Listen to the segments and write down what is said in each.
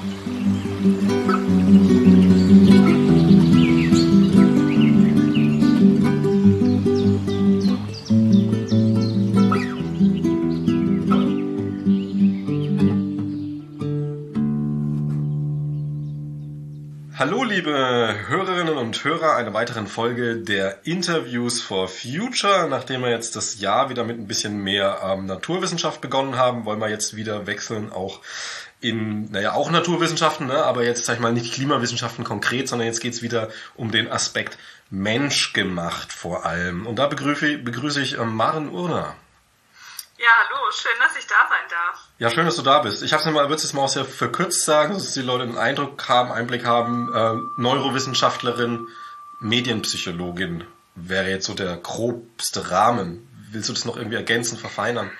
Hallo liebe Hörerinnen und Hörer einer weiteren Folge der Interviews for Future. Nachdem wir jetzt das Jahr wieder mit ein bisschen mehr ähm, Naturwissenschaft begonnen haben, wollen wir jetzt wieder wechseln auch in, naja, auch Naturwissenschaften, ne? aber jetzt sag ich mal nicht Klimawissenschaften konkret, sondern jetzt geht's wieder um den Aspekt menschgemacht vor allem. Und da begrüße, begrüße ich ähm, Maren Urner. Ja, hallo, schön, dass ich da sein darf. Ja, schön, dass du da bist. Ich habe es mal, würde es mal auch sehr verkürzt sagen, dass die Leute einen Eindruck haben, Einblick haben. Äh, Neurowissenschaftlerin, Medienpsychologin wäre jetzt so der grobste Rahmen. Willst du das noch irgendwie ergänzen, verfeinern?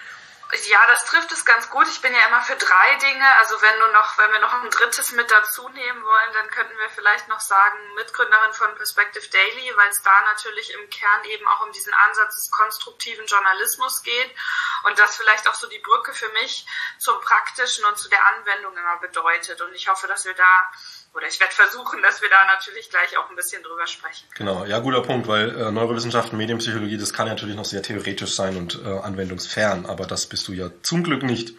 Ja, das trifft es ganz gut. Ich bin ja immer für drei Dinge. Also wenn du noch, wenn wir noch ein drittes mit dazu nehmen wollen, dann könnten wir vielleicht noch sagen, Mitgründerin von Perspective Daily, weil es da natürlich im Kern eben auch um diesen Ansatz des konstruktiven Journalismus geht und das vielleicht auch so die Brücke für mich zum Praktischen und zu der Anwendung immer bedeutet. Und ich hoffe, dass wir da oder ich werde versuchen, dass wir da natürlich gleich auch ein bisschen drüber sprechen. Genau, ja, guter Punkt, weil äh, Neurowissenschaften, Medienpsychologie, das kann natürlich noch sehr theoretisch sein und äh, anwendungsfern, aber das bist du ja zum Glück nicht.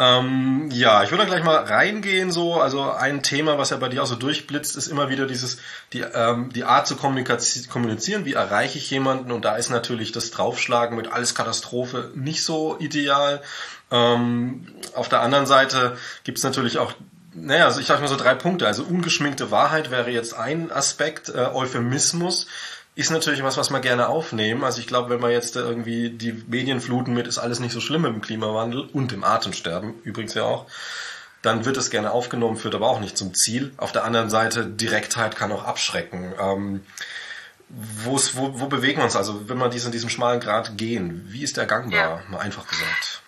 Ähm, ja, ich würde gleich mal reingehen so. Also ein Thema, was ja bei dir auch so durchblitzt, ist immer wieder dieses die ähm, die Art zu kommunizieren. Wie erreiche ich jemanden? Und da ist natürlich das Draufschlagen mit alles Katastrophe nicht so ideal. Ähm, auf der anderen Seite gibt es natürlich auch naja, also ich sage mal so drei Punkte. Also ungeschminkte Wahrheit wäre jetzt ein Aspekt, äh, Euphemismus ist natürlich was, was wir gerne aufnehmen. Also ich glaube, wenn wir jetzt irgendwie die Medien fluten mit, ist alles nicht so schlimm im Klimawandel und im Atemsterben übrigens ja auch, dann wird es gerne aufgenommen, führt aber auch nicht zum Ziel. Auf der anderen Seite, Direktheit kann auch abschrecken. Ähm, wo, wo bewegen wir uns also, wenn wir diesen, diesem schmalen Grad gehen? Wie ist der gangbar, ja. mal einfach gesagt?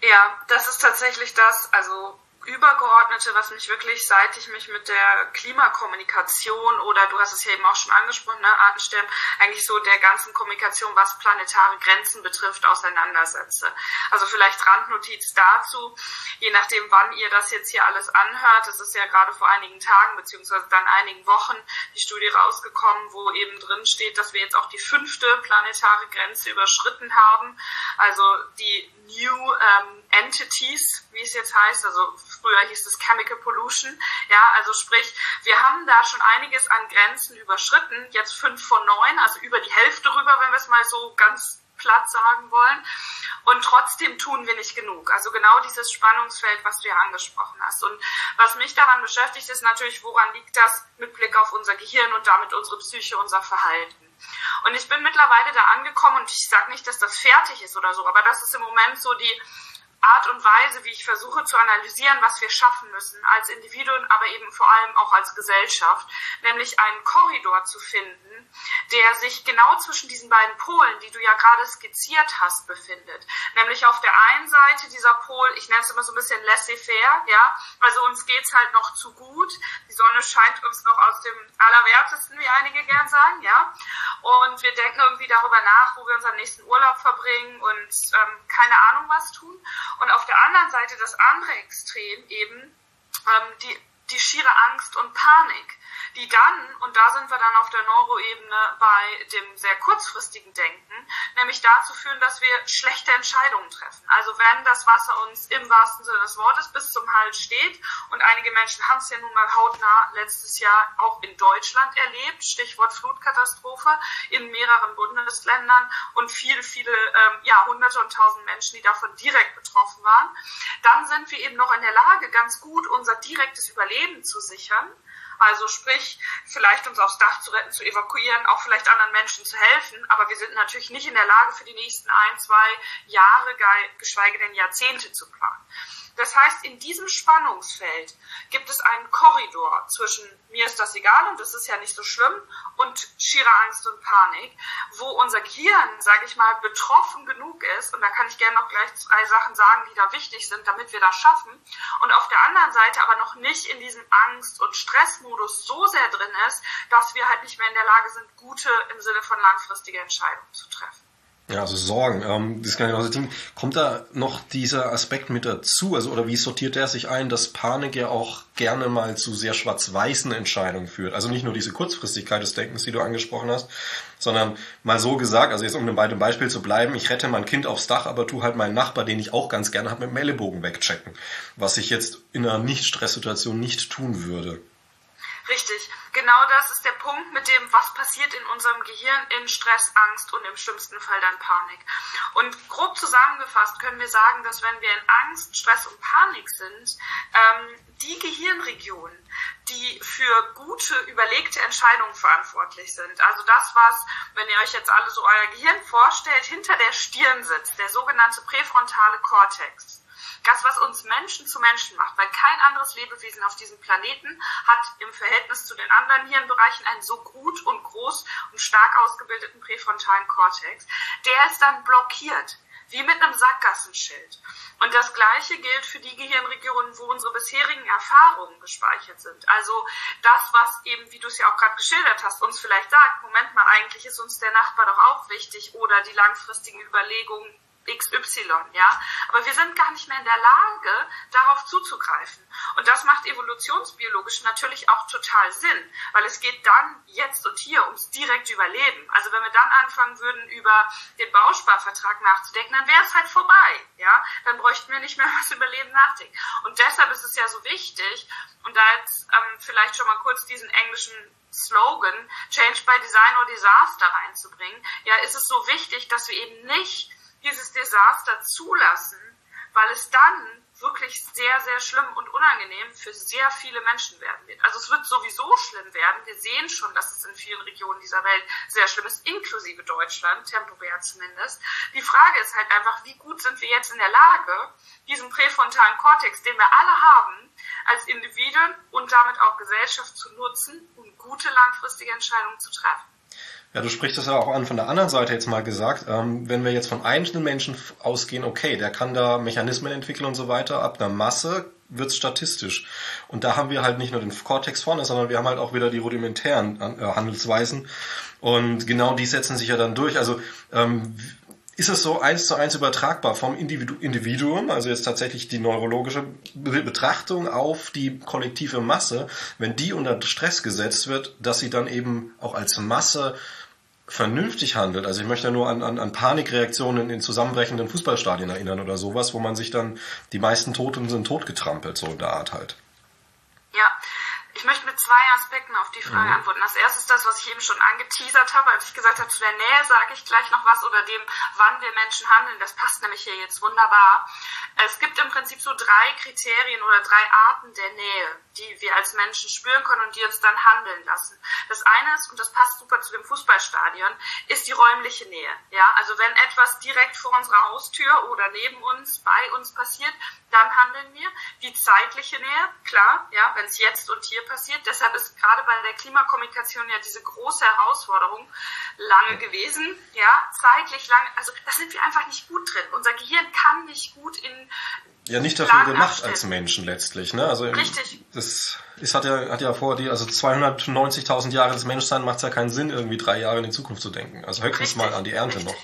Ja, das ist tatsächlich das, also Übergeordnete, was mich wirklich, seit ich mich mit der Klimakommunikation oder du hast es ja eben auch schon angesprochen, ne, Artensterben, eigentlich so der ganzen Kommunikation, was planetare Grenzen betrifft, auseinandersetze. Also vielleicht Randnotiz dazu, je nachdem, wann ihr das jetzt hier alles anhört, es ist ja gerade vor einigen Tagen beziehungsweise dann einigen Wochen die Studie rausgekommen, wo eben drin steht, dass wir jetzt auch die fünfte planetare Grenze überschritten haben. Also die New ähm, Entities, wie es jetzt heißt, also früher hieß es Chemical Pollution, ja, also sprich, wir haben da schon einiges an Grenzen überschritten, jetzt fünf von neun, also über die Hälfte rüber, wenn wir es mal so ganz platt sagen wollen. Und trotzdem tun wir nicht genug. Also genau dieses Spannungsfeld, was du ja angesprochen hast. Und was mich daran beschäftigt, ist natürlich, woran liegt das mit Blick auf unser Gehirn und damit unsere Psyche, unser Verhalten. Und ich bin mittlerweile da angekommen und ich sage nicht, dass das fertig ist oder so, aber das ist im Moment so die Art und Weise, wie ich versuche zu analysieren, was wir schaffen müssen als Individuen, aber eben vor allem auch als Gesellschaft, nämlich einen Korridor zu finden, der sich genau zwischen diesen beiden Polen, die du ja gerade skizziert hast, befindet. Nämlich auf der einen Seite dieser Pol, ich nenne es immer so ein bisschen laissez-faire, ja, also uns geht's halt noch zu gut, die Sonne scheint uns noch aus dem Allerwertesten, wie einige gern sagen, ja, und wir denken irgendwie darüber nach, wo wir unseren nächsten Urlaub verbringen und ähm, keine Ahnung was tun. Und auf der anderen Seite das andere Extrem eben ähm, die, die schiere Angst und Panik die dann, und da sind wir dann auf der Neuroebene bei dem sehr kurzfristigen Denken, nämlich dazu führen, dass wir schlechte Entscheidungen treffen. Also wenn das Wasser uns im wahrsten Sinne des Wortes bis zum Hals steht, und einige Menschen haben es ja nun mal hautnah letztes Jahr auch in Deutschland erlebt, Stichwort Flutkatastrophe, in mehreren Bundesländern und viele, viele, ähm, ja, hunderte und tausend Menschen, die davon direkt betroffen waren, dann sind wir eben noch in der Lage, ganz gut unser direktes Überleben zu sichern also sprich, vielleicht uns aufs Dach zu retten, zu evakuieren, auch vielleicht anderen Menschen zu helfen. Aber wir sind natürlich nicht in der Lage, für die nächsten ein, zwei Jahre, geschweige denn Jahrzehnte zu planen. Das heißt, in diesem Spannungsfeld gibt es einen Korridor zwischen mir ist das egal und das ist ja nicht so schlimm und schierer Angst und Panik, wo unser Gehirn, sage ich mal, betroffen genug ist und da kann ich gerne noch gleich drei Sachen sagen, die da wichtig sind, damit wir das schaffen und auf der anderen Seite aber noch nicht in diesem Angst- und Stressmodus so sehr drin ist, dass wir halt nicht mehr in der Lage sind, gute im Sinne von langfristige Entscheidungen zu treffen. Ja, also Sorgen. Ähm, das kann ich auch sagen. Kommt da noch dieser Aspekt mit dazu? Also, oder wie sortiert der sich ein, dass Panik ja auch gerne mal zu sehr schwarz-weißen Entscheidungen führt? Also nicht nur diese Kurzfristigkeit des Denkens, die du angesprochen hast, sondern mal so gesagt, also jetzt um bei dem Beispiel zu bleiben, ich rette mein Kind aufs Dach, aber tu halt meinen Nachbar, den ich auch ganz gerne habe, mit dem Ellenbogen wegchecken. Was ich jetzt in einer Nicht-Stress-Situation nicht tun würde. Richtig. Genau das ist der Punkt mit dem, was passiert in unserem Gehirn in Stress, Angst und im schlimmsten Fall dann Panik. Und grob zusammengefasst können wir sagen, dass wenn wir in Angst, Stress und Panik sind, ähm, die Gehirnregionen, die für gute, überlegte Entscheidungen verantwortlich sind. Also das, was, wenn ihr euch jetzt alle so euer Gehirn vorstellt, hinter der Stirn sitzt, der sogenannte präfrontale Kortex das, was uns Menschen zu Menschen macht, weil kein anderes Lebewesen auf diesem Planeten hat im Verhältnis zu den anderen Hirnbereichen einen so gut und groß und stark ausgebildeten präfrontalen Kortex. Der ist dann blockiert, wie mit einem Sackgassenschild. Und das Gleiche gilt für die Gehirnregionen, wo unsere bisherigen Erfahrungen gespeichert sind. Also das, was eben, wie du es ja auch gerade geschildert hast, uns vielleicht sagt, Moment mal, eigentlich ist uns der Nachbar doch auch wichtig oder die langfristigen Überlegungen XY, ja. Aber wir sind gar nicht mehr in der Lage, darauf zuzugreifen. Und das macht evolutionsbiologisch natürlich auch total Sinn, weil es geht dann jetzt und hier ums direkte Überleben. Also wenn wir dann anfangen würden, über den Bausparvertrag nachzudenken, dann wäre es halt vorbei, ja. Dann bräuchten wir nicht mehr was Überleben nachdenken. Und deshalb ist es ja so wichtig, und da jetzt ähm, vielleicht schon mal kurz diesen englischen Slogan Change by Design or Disaster reinzubringen, ja, ist es so wichtig, dass wir eben nicht dieses Desaster zulassen, weil es dann wirklich sehr, sehr schlimm und unangenehm für sehr viele Menschen werden wird. Also es wird sowieso schlimm werden. Wir sehen schon, dass es in vielen Regionen dieser Welt sehr schlimm ist, inklusive Deutschland, temporär zumindest. Die Frage ist halt einfach, wie gut sind wir jetzt in der Lage, diesen präfrontalen Kortex, den wir alle haben, als Individuen und damit auch Gesellschaft zu nutzen, um gute langfristige Entscheidungen zu treffen. Ja, du sprichst das ja auch an von der anderen Seite jetzt mal gesagt. Ähm, wenn wir jetzt von einzelnen Menschen ausgehen, okay, der kann da Mechanismen entwickeln und so weiter, ab einer Masse wird's statistisch. Und da haben wir halt nicht nur den Cortex vorne, sondern wir haben halt auch wieder die rudimentären äh, Handelsweisen. Und genau die setzen sich ja dann durch. Also ähm, ist es so eins zu eins übertragbar vom Individu Individuum, also jetzt tatsächlich die neurologische Betrachtung auf die kollektive Masse, wenn die unter Stress gesetzt wird, dass sie dann eben auch als Masse vernünftig handelt. Also ich möchte nur an, an, an Panikreaktionen in zusammenbrechenden Fußballstadien erinnern oder sowas, wo man sich dann, die meisten Toten sind totgetrampelt, so in der Art halt. Ja, ich möchte mit zwei Aspekten auf die Frage mhm. antworten. Das erste ist das, was ich eben schon angeteasert habe, als ich gesagt habe, zu der Nähe sage ich gleich noch was oder dem, wann wir Menschen handeln. Das passt nämlich hier jetzt wunderbar. Es gibt im Prinzip so drei Kriterien oder drei Arten der Nähe, die wir als Menschen spüren können und die uns dann handeln lassen. Das eine ist, und das passt super zu dem Fußballstadion, ist die räumliche Nähe. Ja, also wenn etwas direkt vor unserer Haustür oder neben uns, bei uns passiert, dann handeln wir. Die zeitliche Nähe, klar, ja, wenn es jetzt und hier passiert. Deshalb ist gerade bei der Klimakommunikation ja diese große Herausforderung lange gewesen, ja, zeitlich lang, also da sind wir einfach nicht gut drin. Unser Gehirn kann nicht gut in ja nicht dafür gemacht als Menschen letztlich, ne? Also Richtig. das ist hat ja hat ja vor die also 290.000 Jahre des Menschseins macht es ja keinen Sinn irgendwie drei Jahre in die Zukunft zu denken. Also höchstens Richtig. mal an die Ernte Richtig. noch.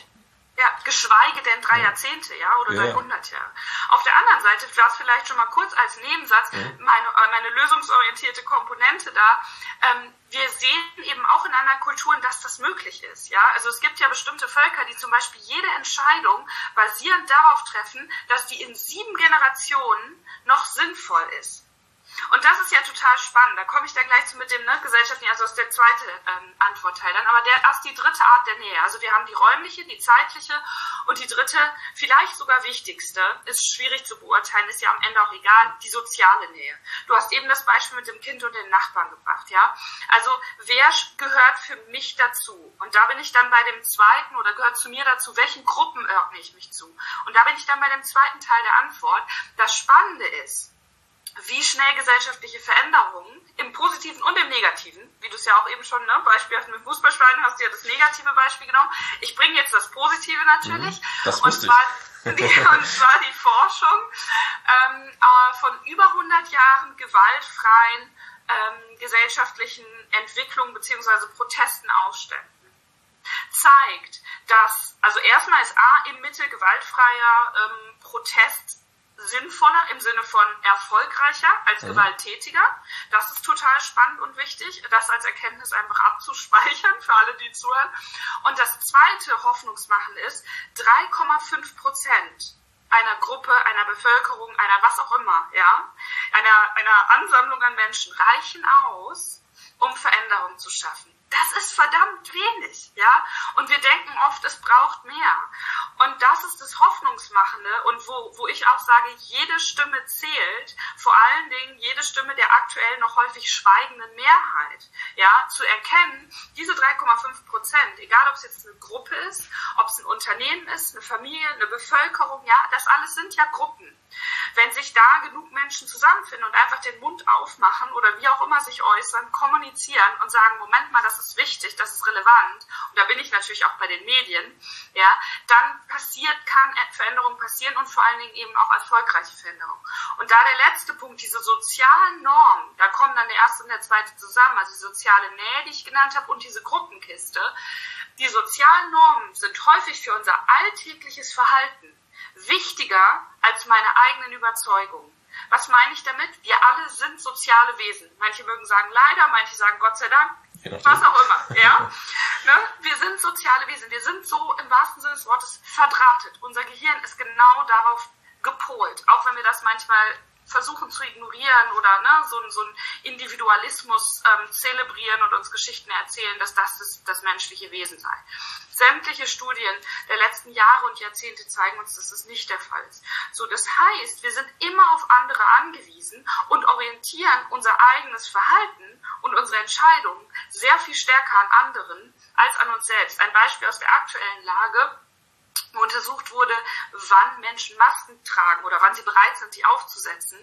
Ja, geschweige denn drei ja. Jahrzehnte, ja, oder ja. 300 Jahre. Auf der anderen Seite, das vielleicht schon mal kurz als Nebensatz, ja. meine, äh, meine lösungsorientierte Komponente da, ähm, wir sehen eben auch in anderen Kulturen, dass das möglich ist, ja. Also es gibt ja bestimmte Völker, die zum Beispiel jede Entscheidung basierend darauf treffen, dass die in sieben Generationen noch sinnvoll ist. Und das ist ja total spannend. Da komme ich dann gleich zu mit dem ne, gesellschaftlichen, also das ist der zweite ähm, Antwortteil dann. Aber der erst die dritte Art der Nähe. Also wir haben die räumliche, die zeitliche und die dritte, vielleicht sogar wichtigste, ist schwierig zu beurteilen, ist ja am Ende auch egal, die soziale Nähe. Du hast eben das Beispiel mit dem Kind und den Nachbarn gebracht, ja. Also wer gehört für mich dazu? Und da bin ich dann bei dem zweiten oder gehört zu mir dazu, welchen Gruppen ordne ich mich zu? Und da bin ich dann bei dem zweiten Teil der Antwort. Das Spannende ist, wie schnell gesellschaftliche Veränderungen im Positiven und im Negativen, wie du es ja auch eben schon, ne, beispielhaft mit Fußballspielen hast du ja das negative Beispiel genommen. Ich bringe jetzt das Positive natürlich. Mhm, das und, zwar, die, und zwar die Forschung ähm, äh, von über 100 Jahren gewaltfreien ähm, gesellschaftlichen Entwicklungen beziehungsweise Protesten ausstellen. zeigt, dass, also erstmal ist A im Mitte gewaltfreier ähm, Protest sinnvoller im Sinne von erfolgreicher als mhm. gewalttätiger. Das ist total spannend und wichtig, das als Erkenntnis einfach abzuspeichern für alle, die zuhören. Und das zweite Hoffnungsmachen ist, 3,5 Prozent einer Gruppe, einer Bevölkerung, einer was auch immer, ja, einer, einer Ansammlung an Menschen reichen aus, um Veränderung zu schaffen. Das ist verdammt wenig, ja. Und wir denken oft, es braucht mehr. Und das ist das Hoffnungsmachende und wo, wo ich auch sage, jede Stimme zählt, vor allen Dingen jede Stimme der aktuell noch häufig schweigenden Mehrheit, ja, zu erkennen, diese 3,5 Prozent, egal ob es jetzt eine Gruppe ist, ob es ein Unternehmen ist, eine Familie, eine Bevölkerung, ja, das alles sind ja Gruppen. Wenn sich da genug Menschen zusammenfinden und einfach den Mund aufmachen oder wie auch immer sich äußern, kommunizieren und sagen, Moment mal, das ist wichtig, das ist relevant, und da bin ich natürlich auch bei den Medien, ja, dann passiert, kann Veränderung passieren und vor allen Dingen eben auch erfolgreiche Veränderung. Und da der letzte Punkt, diese sozialen Normen, da kommen dann der erste und der zweite zusammen, also die soziale Nähe, die ich genannt habe, und diese Gruppenkiste. Die sozialen Normen sind häufig für unser alltägliches Verhalten wichtiger als meine eigenen Überzeugungen. Was meine ich damit? Wir alle sind soziale Wesen. Manche mögen sagen leider, manche sagen Gott sei Dank, was auch immer. Ja? ne? Wir sind soziale Wesen. Wir sind so im wahrsten Sinne des Wortes verdrahtet. Unser Gehirn ist genau darauf gepolt, auch wenn wir das manchmal versuchen zu ignorieren oder ne, so, so einen Individualismus ähm, zelebrieren und uns Geschichten erzählen, dass das das, das menschliche Wesen sei. Sämtliche Studien der letzten Jahre und Jahrzehnte zeigen uns, dass das nicht der Fall ist. So, das heißt, wir sind immer auf andere angewiesen und orientieren unser eigenes Verhalten und unsere Entscheidungen sehr viel stärker an anderen als an uns selbst. Ein Beispiel aus der aktuellen Lage untersucht wurde, wann Menschen Masken tragen oder wann sie bereit sind, die aufzusetzen,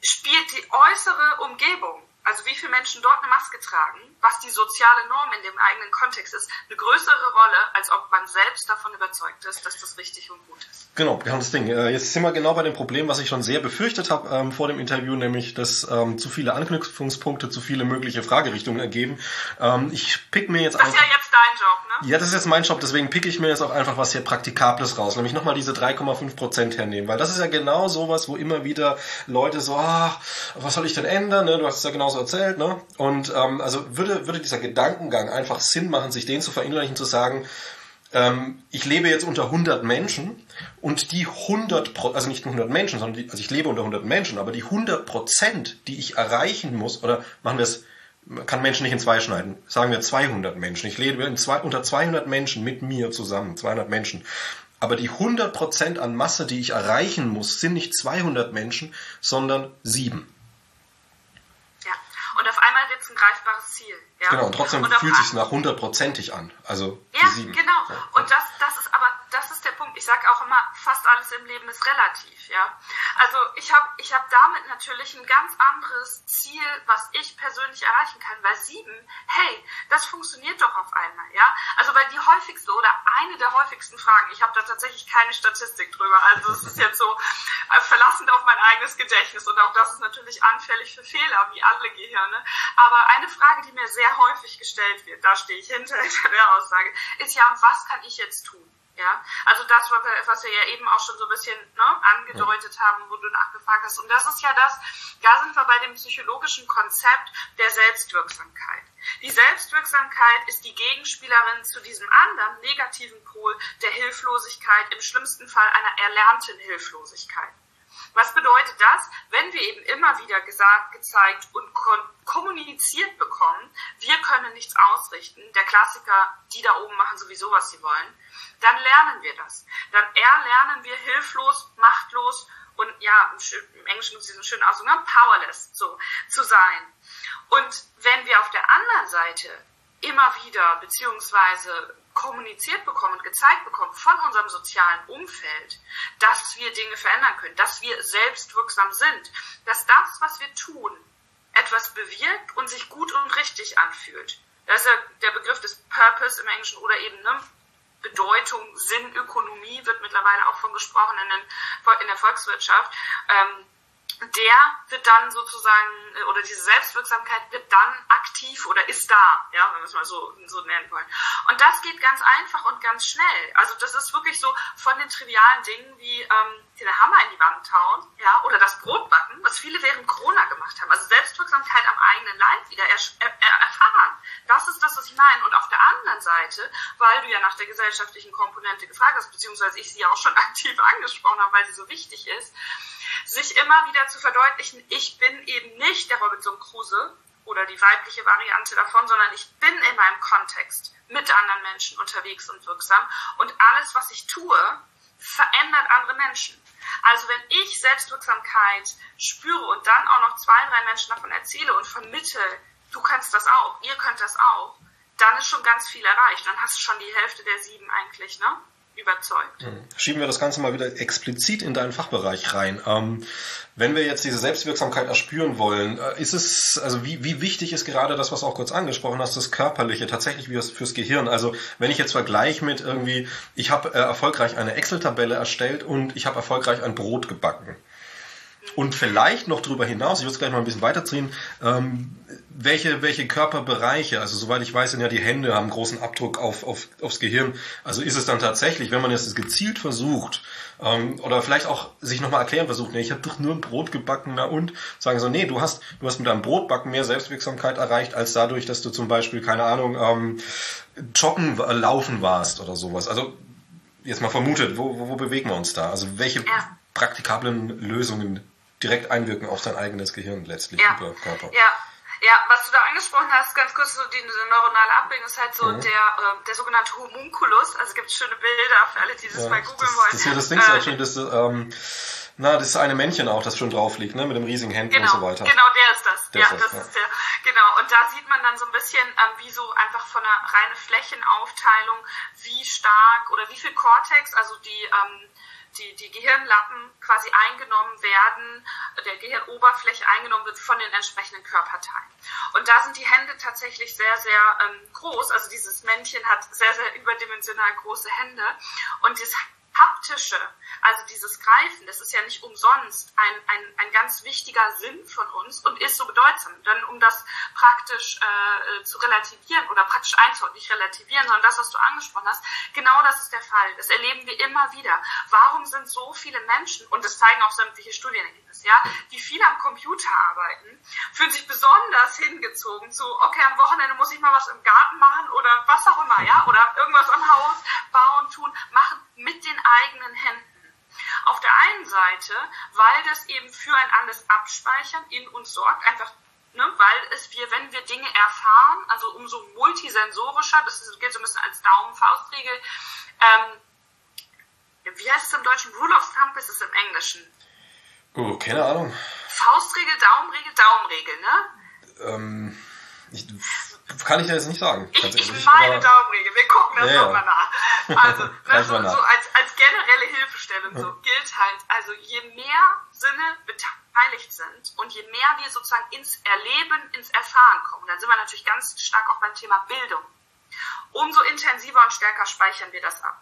spielt die äußere Umgebung also wie viele Menschen dort eine Maske tragen, was die soziale Norm in dem eigenen Kontext ist, eine größere Rolle, als ob man selbst davon überzeugt ist, dass das richtig und gut ist. Genau, genau das Ding. Äh, jetzt sind wir genau bei dem Problem, was ich schon sehr befürchtet habe ähm, vor dem Interview, nämlich, dass ähm, zu viele Anknüpfungspunkte, zu viele mögliche Fragerichtungen ergeben. Ähm, ich pick mir jetzt Das ist ja jetzt dein Job, ne? Ja, das ist jetzt mein Job, deswegen pick ich mir jetzt auch einfach was hier Praktikables raus, nämlich nochmal diese 3,5 Prozent hernehmen, weil das ist ja genau sowas, wo immer wieder Leute so, ah, was soll ich denn ändern? Ne? Du hast es ja genauso erzählt, ne? Und ähm, also würde, würde dieser Gedankengang einfach Sinn machen, sich den zu verinnerlichen, zu sagen, ähm, ich lebe jetzt unter 100 Menschen und die 100, also nicht 100 Menschen, sondern die, also ich lebe unter 100 Menschen, aber die 100 Prozent, die ich erreichen muss, oder machen wir es, kann Menschen nicht in zwei schneiden, sagen wir 200 Menschen. Ich lebe zwei, unter 200 Menschen mit mir zusammen, 200 Menschen. Aber die 100 Prozent an Masse, die ich erreichen muss, sind nicht 200 Menschen, sondern sieben. Ja, und auf einmal wird es ein greifbares Ziel. Ja? Genau, und trotzdem und fühlt sich nach hundertprozentig an. Also ja, sieben. genau. Ja. Und das, das ist aber, ist der Punkt. Ich sage auch immer, fast alles im Leben ist relativ. Ja, also ich habe, ich habe damit natürlich ein ganz anderes Ziel, was ich persönlich erreichen kann. Weil sieben, hey, das funktioniert doch auf einmal. Ja, also weil die häufigste oder eine der häufigsten Fragen. Ich habe da tatsächlich keine Statistik drüber. Also es ist jetzt so äh, verlassend auf mein eigenes Gedächtnis und auch das ist natürlich anfällig für Fehler, wie alle Gehirne. Aber eine Frage, die mir sehr häufig gestellt wird, da stehe ich hinter der Aussage, ist ja, was kann ich jetzt tun? Ja, also das, was wir ja eben auch schon so ein bisschen ne, angedeutet haben, wo du nachgefragt hast. Und das ist ja das, da sind wir bei dem psychologischen Konzept der Selbstwirksamkeit. Die Selbstwirksamkeit ist die Gegenspielerin zu diesem anderen negativen Pol der Hilflosigkeit, im schlimmsten Fall einer erlernten Hilflosigkeit. Was bedeutet das? Wenn wir eben immer wieder gesagt, gezeigt und kommuniziert bekommen, wir können nichts ausrichten, der Klassiker, die da oben machen sowieso, was sie wollen, dann lernen wir das. Dann erlernen wir hilflos, machtlos und ja, im Englischen gibt es diesen schönen Ausdruck, powerless so, zu sein. Und wenn wir auf der anderen Seite immer wieder beziehungsweise kommuniziert bekommen und gezeigt bekommen von unserem sozialen Umfeld, dass wir Dinge verändern können, dass wir selbstwirksam sind, dass das, was wir tun, etwas bewirkt und sich gut und richtig anfühlt. Das ist ja der Begriff des Purpose im Englischen oder eben ne, Bedeutung, Sinn, Ökonomie wird mittlerweile auch von gesprochen in, den, in der Volkswirtschaft. Ähm, der wird dann sozusagen, äh, oder diese Selbstwirksamkeit wird dann aktiv oder ist da, ja, wenn wir es mal so, so nennen wollen. Und das geht ganz einfach und ganz schnell. Also das ist wirklich so von den trivialen Dingen wie ähm, den Hammer in die Wand hauen, ja, oder das Brot backen, was viele während Corona gemacht haben. Also Selbstwirksamkeit am eigenen Leib wieder er, er, erfahren. Das ist das, was ich meine. Und auf der anderen Seite, weil du ja nach der gesellschaftlichen Komponente gefragt hast, beziehungsweise ich sie ja auch schon aktiv angesprochen habe, weil sie so wichtig ist, sich immer wieder zu verdeutlichen, ich bin eben nicht der Robinson Crusoe oder die weibliche Variante davon, sondern ich bin in meinem Kontext mit anderen Menschen unterwegs und wirksam und alles, was ich tue, verändert andere Menschen. Also wenn ich Selbstwirksamkeit spüre und dann auch noch zwei, drei Menschen davon erzähle und vermittle, du kannst das auch, ihr könnt das auch, dann ist schon ganz viel erreicht. Dann hast du schon die Hälfte der sieben eigentlich, ne? Überzeugt. Hm. Schieben wir das Ganze mal wieder explizit in deinen Fachbereich rein. Ähm, wenn wir jetzt diese Selbstwirksamkeit erspüren wollen, äh, ist es, also wie, wie wichtig ist gerade das, was du auch kurz angesprochen hast, das Körperliche, tatsächlich wie das fürs Gehirn? Also wenn ich jetzt vergleiche mit irgendwie, ich habe äh, erfolgreich eine Excel-Tabelle erstellt und ich habe erfolgreich ein Brot gebacken. Und vielleicht noch darüber hinaus, ich würde es gleich mal ein bisschen weiterziehen, ähm, welche, welche Körperbereiche, also soweit ich weiß, sind ja die Hände, haben großen Abdruck auf, auf, aufs Gehirn. Also ist es dann tatsächlich, wenn man jetzt gezielt versucht, ähm, oder vielleicht auch sich nochmal erklären versucht, nee, ich habe doch nur ein Brot gebacken, na und? Sagen so, nee, du hast, du hast mit deinem Brotbacken mehr Selbstwirksamkeit erreicht, als dadurch, dass du zum Beispiel, keine Ahnung, ähm, joggen, äh, laufen warst oder sowas. Also jetzt mal vermutet, wo, wo, wo bewegen wir uns da? Also welche ja. praktikablen Lösungen direkt einwirken auf sein eigenes Gehirn letztlich ja. über Körper. Ja. Ja, was du da angesprochen hast, ganz kurz so die, die neuronale Abbildung ist halt so mhm. der, äh, der sogenannte Homunculus. Also es gibt schöne Bilder für alle, die das ja, mal googeln wollen. Das hier das Ding ähm, schön, das, ähm, na, das ist eine Männchen auch, das schon drauf liegt, ne, mit dem riesigen Händen genau, und so weiter. Genau, der ist das. Der ja, ist das, das ja. ist der. Genau. Und da sieht man dann so ein bisschen, ähm, wie so einfach von einer reinen Flächenaufteilung, wie stark oder wie viel Cortex, also die ähm, die, die Gehirnlappen quasi eingenommen werden, der Gehirnoberfläche eingenommen wird von den entsprechenden Körperteilen. Und da sind die Hände tatsächlich sehr, sehr ähm, groß. Also dieses Männchen hat sehr, sehr überdimensional große Hände. Und das haptische, also dieses Greifen, das ist ja nicht umsonst ein, ein, ein ganz wichtiger Sinn von uns und ist so bedeutsam. Denn um das praktisch äh, zu relativieren oder praktisch einzuordnen, nicht relativieren, sondern das, was du angesprochen hast, genau das ist der Fall. Das erleben wir immer wieder. Warum sind so viele Menschen, und das zeigen auch sämtliche Studienergebnisse, ja, die viel am Computer arbeiten, fühlen sich besonders hingezogen zu, okay, am Wochenende muss ich mal was im Garten machen oder was auch immer, ja, oder irgendwas am Haus bauen, tun, machen mit den eigenen Händen. Auf der einen Seite, weil das eben für ein anderes Abspeichern in uns sorgt, einfach Ne, weil es wir, wenn wir Dinge erfahren, also umso multisensorischer, das ist, gilt so ein bisschen als Daumen-Faustregel, ähm, wie heißt es im Deutschen? Rule of Thumb ist es im Englischen. Oh, keine Ahnung. Faustregel, Daumenregel, Daumenregel, ne? Ähm, ich, kann ich dir jetzt nicht sagen. Ich, ich meine Daumenregel, wir gucken das ja, nochmal nach. Also, ne, so, so als, Hilfestellung so gilt halt, also je mehr Sinne beteiligt sind und je mehr wir sozusagen ins Erleben, ins Erfahren kommen, dann sind wir natürlich ganz stark auch beim Thema Bildung. Umso intensiver und stärker speichern wir das ab.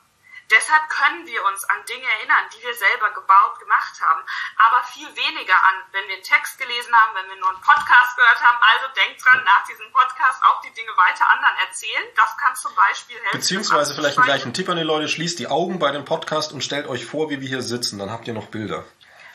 Deshalb können wir uns an Dinge erinnern, die wir selber gebaut, gemacht haben, aber viel weniger an, wenn wir einen Text gelesen haben, wenn wir nur einen Podcast gehört haben. Also denkt dran, nach diesem Podcast auch die Dinge weiter anderen erzählen. Das kann zum Beispiel helfen. Beziehungsweise vielleicht einen gleichen Tipp an die Leute, schließt die Augen bei dem Podcast und stellt euch vor, wie wir hier sitzen, dann habt ihr noch Bilder.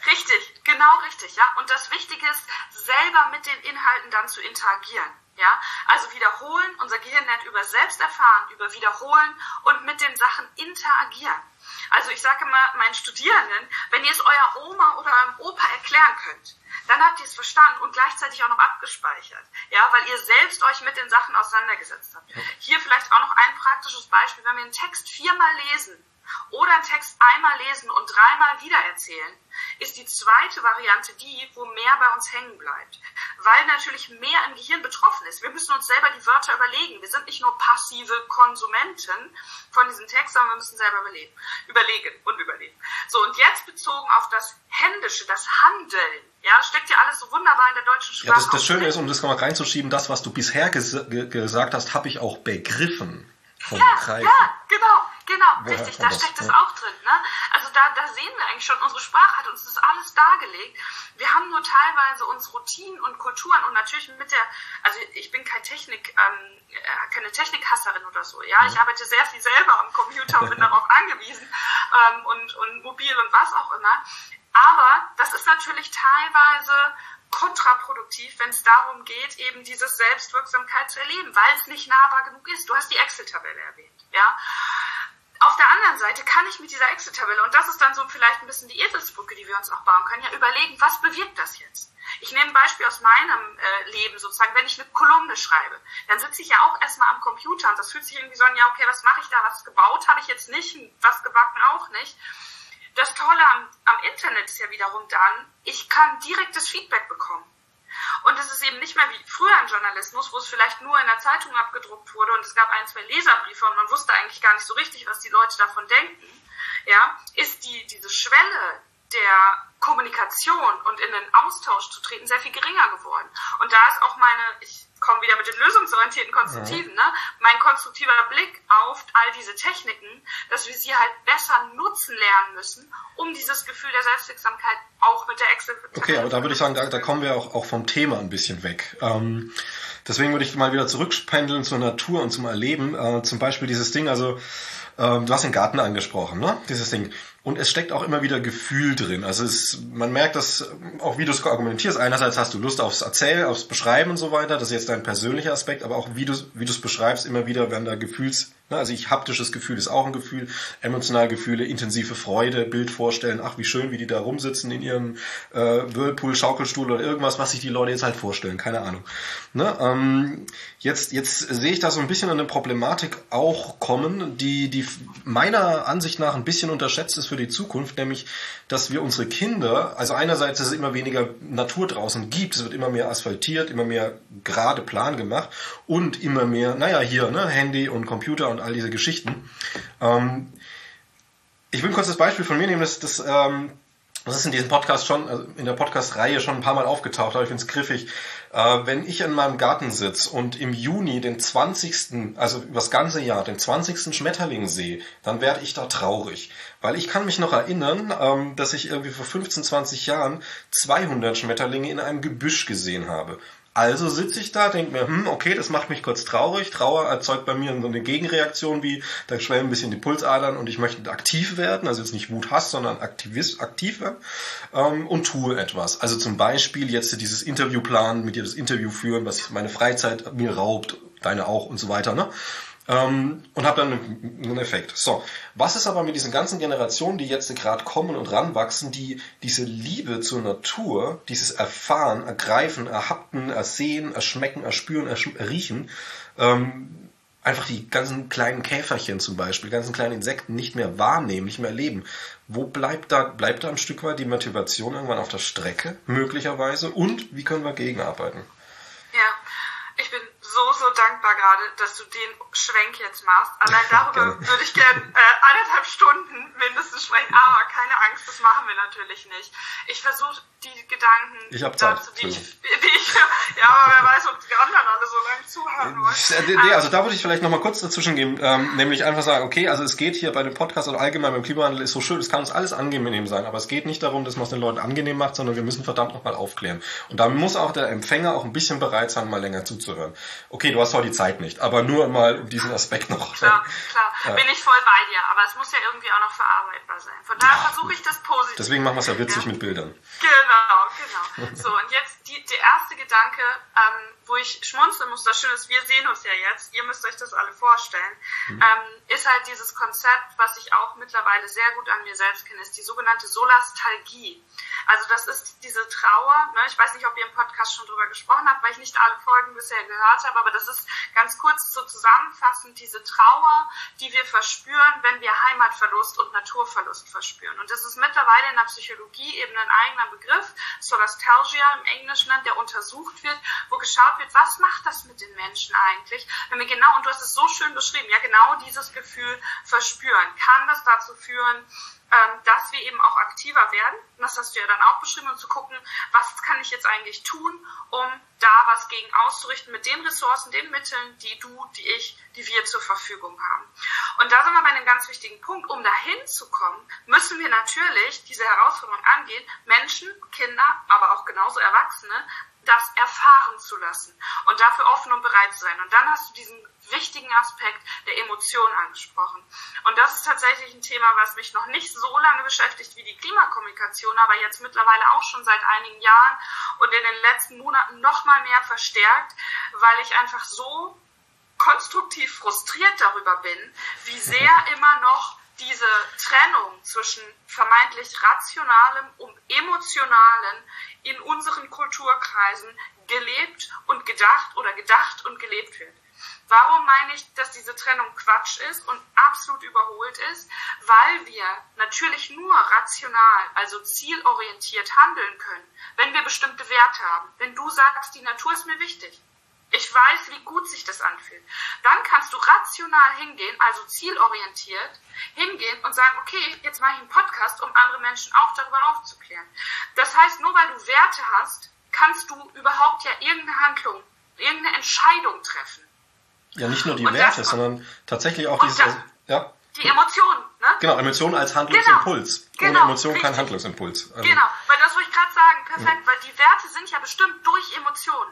Richtig, genau richtig, ja. Und das Wichtige ist, selber mit den Inhalten dann zu interagieren. Ja, also wiederholen, unser Gehirn nennt über Selbsterfahren, über Wiederholen und mit den Sachen interagieren. Also ich sage immer meinen Studierenden, wenn ihr es eurer Oma oder eurem Opa erklären könnt, dann habt ihr es verstanden und gleichzeitig auch noch abgespeichert. Ja, weil ihr selbst euch mit den Sachen auseinandergesetzt habt. Hier vielleicht auch noch ein praktisches Beispiel, wenn wir einen Text viermal lesen, oder einen Text einmal lesen und dreimal wiedererzählen, ist die zweite Variante die, wo mehr bei uns hängen bleibt. Weil natürlich mehr im Gehirn betroffen ist. Wir müssen uns selber die Wörter überlegen. Wir sind nicht nur passive Konsumenten von diesem Text, sondern wir müssen selber überlegen, überlegen und überlegen. So, und jetzt bezogen auf das Händische, das Handeln. Ja, steckt ja alles so wunderbar in der deutschen Sprache. Ja, das, das Schöne ist, um das mal reinzuschieben, das, was du bisher ges gesagt hast, habe ich auch begriffen. Vom ja, Greifen. ja, genau. Genau, Woher richtig, da steckt es ja. auch drin. Ne? Also da, da sehen wir eigentlich schon, unsere Sprache hat uns das alles dargelegt. Wir haben nur teilweise unsere Routinen und Kulturen und natürlich mit der, also ich bin kein Technik, ähm, äh, keine Technikhasserin oder so. Ja, mhm. ich arbeite sehr viel selber am Computer und bin darauf angewiesen ähm, und, und mobil und was auch immer. Aber das ist natürlich teilweise kontraproduktiv, wenn es darum geht, eben diese Selbstwirksamkeit zu erleben, weil es nicht nahbar genug ist. Du hast die Excel-Tabelle erwähnt, ja. Auf der anderen Seite kann ich mit dieser Excel-Tabelle, und das ist dann so vielleicht ein bisschen die Eselsbrücke, die wir uns auch bauen können, ja überlegen, was bewirkt das jetzt? Ich nehme ein Beispiel aus meinem äh, Leben sozusagen, wenn ich eine Kolumne schreibe, dann sitze ich ja auch erstmal am Computer und das fühlt sich irgendwie so an, ja okay, was mache ich da, was gebaut habe ich jetzt nicht, was gebacken auch nicht. Das Tolle am, am Internet ist ja wiederum dann, ich kann direktes Feedback bekommen. Und es ist eben nicht mehr wie früher im Journalismus, wo es vielleicht nur in der Zeitung abgedruckt wurde und es gab ein, zwei Leserbriefe und man wusste eigentlich gar nicht so richtig, was die Leute davon denken. Ja, ist die, diese Schwelle der Kommunikation und in den Austausch zu treten sehr viel geringer geworden. Und da ist auch meine, ich komme wieder mit den lösungsorientierten Konstruktiven, ne? mein konstruktiver Blick auf all diese Techniken, dass wir sie halt besser nutzen lernen müssen, um dieses Gefühl der Selbstwirksamkeit auch mit der Excel zu Okay, aber da würde ich sagen, da, da kommen wir auch, auch vom Thema ein bisschen weg. Ähm, deswegen würde ich mal wieder zurückpendeln zur Natur und zum Erleben. Äh, zum Beispiel dieses Ding, also ähm, du hast den Garten angesprochen, ne? Dieses Ding. Und es steckt auch immer wieder Gefühl drin. Also es, man merkt das auch, wie du es argumentierst. Einerseits hast du Lust aufs Erzählen, aufs Beschreiben und so weiter. Das ist jetzt dein persönlicher Aspekt, aber auch wie du wie es beschreibst, immer wieder werden da Gefühls, also ich haptisches Gefühl ist auch ein Gefühl, emotionale Gefühle, intensive Freude, Bild vorstellen, ach wie schön, wie die da rumsitzen in ihrem äh, Whirlpool, Schaukelstuhl oder irgendwas, was sich die Leute jetzt halt vorstellen, keine Ahnung. Ne, ähm, jetzt jetzt sehe ich da so ein bisschen eine Problematik auch kommen, die die meiner Ansicht nach ein bisschen unterschätzt ist für die Zukunft, nämlich, dass wir unsere Kinder, also einerseits, dass es immer weniger Natur draußen gibt, es wird immer mehr asphaltiert, immer mehr gerade Plan gemacht und immer mehr, naja, hier, ne, Handy und Computer und all diese Geschichten. Ähm, ich will kurz das Beispiel von mir nehmen, das, das ähm, das ist in diesem Podcast schon, also in der Podcast-Reihe schon ein paar Mal aufgetaucht, aber ich finde es griffig. Äh, wenn ich in meinem Garten sitze und im Juni den 20., also das ganze Jahr, den 20. Schmetterling sehe, dann werde ich da traurig. Weil ich kann mich noch erinnern, ähm, dass ich irgendwie vor 15, 20 Jahren 200 Schmetterlinge in einem Gebüsch gesehen habe. Also sitze ich da, denke mir, hm, okay, das macht mich kurz traurig. Trauer erzeugt bei mir so eine Gegenreaktion, wie da schwellen ein bisschen die Pulsadern und ich möchte aktiv werden, also jetzt nicht Wut, Hass, sondern aktivist, aktiv werden ähm, und tue etwas. Also zum Beispiel jetzt dieses Interview planen, mit dir das Interview führen, was meine Freizeit mir raubt, deine auch und so weiter. Ne? Ähm, und habe dann einen Effekt. So, was ist aber mit diesen ganzen Generationen, die jetzt gerade kommen und ranwachsen, die diese Liebe zur Natur, dieses Erfahren, Ergreifen, Erhapten, Ersehen, Erschmecken, Erspüren, Erriechen, ähm, einfach die ganzen kleinen Käferchen zum Beispiel, ganzen kleinen Insekten nicht mehr wahrnehmen, nicht mehr erleben. Wo bleibt da, bleibt da ein Stück weit die Motivation irgendwann auf der Strecke, möglicherweise? Und wie können wir gegenarbeiten? So, so dankbar gerade, dass du den Schwenk jetzt machst. Allein darüber würde ich gerne äh, eineinhalb Stunden mindestens sprechen. Aber keine Angst, das machen wir natürlich nicht. Ich versuche die Gedanken ich hab Zeit, dazu, die ich, die ich, ja, aber wer weiß, ob die anderen alle so lange zuhören wollen. Nee, also da würde ich vielleicht nochmal kurz dazwischen geben, ähm, nämlich einfach sagen, okay, also es geht hier bei dem Podcast oder allgemein beim Klimawandel ist so schön, es kann uns alles angenehm sein, aber es geht nicht darum, dass man es den Leuten angenehm macht, sondern wir müssen verdammt nochmal aufklären. Und da muss auch der Empfänger auch ein bisschen bereit sein, mal länger zuzuhören. Okay, du hast heute die Zeit nicht, aber nur mal um diesen Aspekt noch. Klar, klar, ja. bin ich voll bei dir, aber es muss ja irgendwie auch noch verarbeitbar sein. Von daher ja, versuche ich das positiv. Deswegen machen wir es ja witzig ja. mit Bildern. Genau, genau. So, und jetzt die, der erste Gedanke, ähm, wo ich schmunzeln muss, das Schöne ist, wir sehen uns ja jetzt, ihr müsst euch das alle vorstellen, mhm. ähm, ist halt dieses Konzept, was ich auch mittlerweile sehr gut an mir selbst kenne, ist die sogenannte Solastalgie. Also das ist diese Trauer, ne? ich weiß nicht, ob ihr im Podcast schon drüber gesprochen habt, weil ich nicht alle Folgen bisher gehört habe, aber das ist ganz kurz so zusammenfassend diese Trauer, die wir verspüren, wenn wir Heimatverlust und Naturverlust verspüren. Und das ist mittlerweile in der Psychologie eben ein eigener Begriff, Solastalgia im Englischen, der untersucht untersucht wird, wo geschaut wird, was macht das mit den Menschen eigentlich, wenn wir genau, und du hast es so schön beschrieben, ja, genau dieses Gefühl verspüren. Kann das dazu führen, ähm, dass wir eben auch aktiver werden. Das hast du ja dann auch beschrieben, um zu gucken, was kann ich jetzt eigentlich tun, um da was gegen auszurichten mit den Ressourcen, den Mitteln, die du, die ich, die wir zur Verfügung haben. Und da sind wir bei einem ganz wichtigen Punkt. Um dahin zu kommen, müssen wir natürlich diese Herausforderung angehen, Menschen, Kinder, aber auch genauso Erwachsene, das erfahren zu lassen und dafür offen und bereit zu sein. Und dann hast du diesen wichtigen Aspekt der Emotionen angesprochen. Und das ist tatsächlich ein Thema, was mich noch nicht so lange beschäftigt wie die Klimakommunikation, aber jetzt mittlerweile auch schon seit einigen Jahren und in den letzten Monaten noch mal mehr verstärkt, weil ich einfach so konstruktiv frustriert darüber bin, wie sehr immer noch diese Trennung zwischen vermeintlich rationalem und emotionalem in unseren Kulturkreisen gelebt und gedacht oder gedacht und gelebt wird. Warum meine ich, dass diese Trennung Quatsch ist und absolut überholt ist? Weil wir natürlich nur rational, also zielorientiert handeln können, wenn wir bestimmte Werte haben. Wenn du sagst, die Natur ist mir wichtig, ich weiß, wie gut sich das anfühlt. Dann kannst du rational hingehen, also zielorientiert hingehen und sagen, okay, jetzt mache ich einen Podcast, um andere Menschen auch darüber aufzuklären. Das heißt, nur weil du Werte hast, kannst du überhaupt ja irgendeine Handlung, irgendeine Entscheidung treffen. Ja, nicht nur die und Werte, das, sondern tatsächlich auch diese, das, ja. Die Emotionen, ne? Genau, Emotionen als Handlungsimpuls. Genau, Ohne Emotion richtig. kein Handlungsimpuls. Also genau, weil das wollte ich gerade sagen, perfekt, ja. weil die Werte sind ja bestimmt durch Emotionen.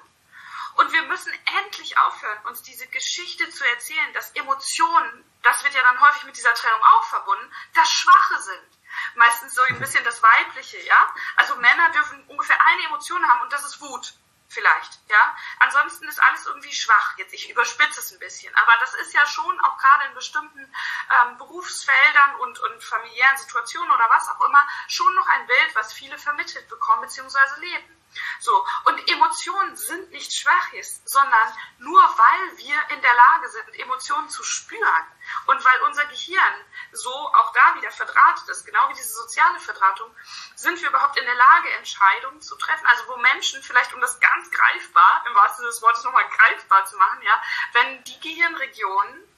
Und wir müssen endlich aufhören, uns diese Geschichte zu erzählen, dass Emotionen, das wird ja dann häufig mit dieser Trennung auch verbunden, das Schwache sind. Meistens so ein bisschen das Weibliche, ja? Also Männer dürfen ungefähr eine Emotion haben und das ist Wut vielleicht, ja. Ansonsten ist alles irgendwie schwach. Jetzt ich überspitze es ein bisschen, aber das ist ja schon auch gerade in bestimmten ähm, Berufsfeldern und und familiären Situationen oder was auch immer schon noch ein Bild, was viele vermittelt bekommen bzw. leben. So. Und Emotionen sind nicht Schwaches, sondern nur weil wir in der Lage sind, Emotionen zu spüren und weil unser Gehirn so auch da wieder verdrahtet ist, genau wie diese soziale Verdrahtung, sind wir überhaupt in der Lage, Entscheidungen zu treffen. Also wo Menschen vielleicht, um das ganz greifbar, im wahrsten Sinne des Wortes nochmal greifbar zu machen, ja, wenn die Gehirnregionen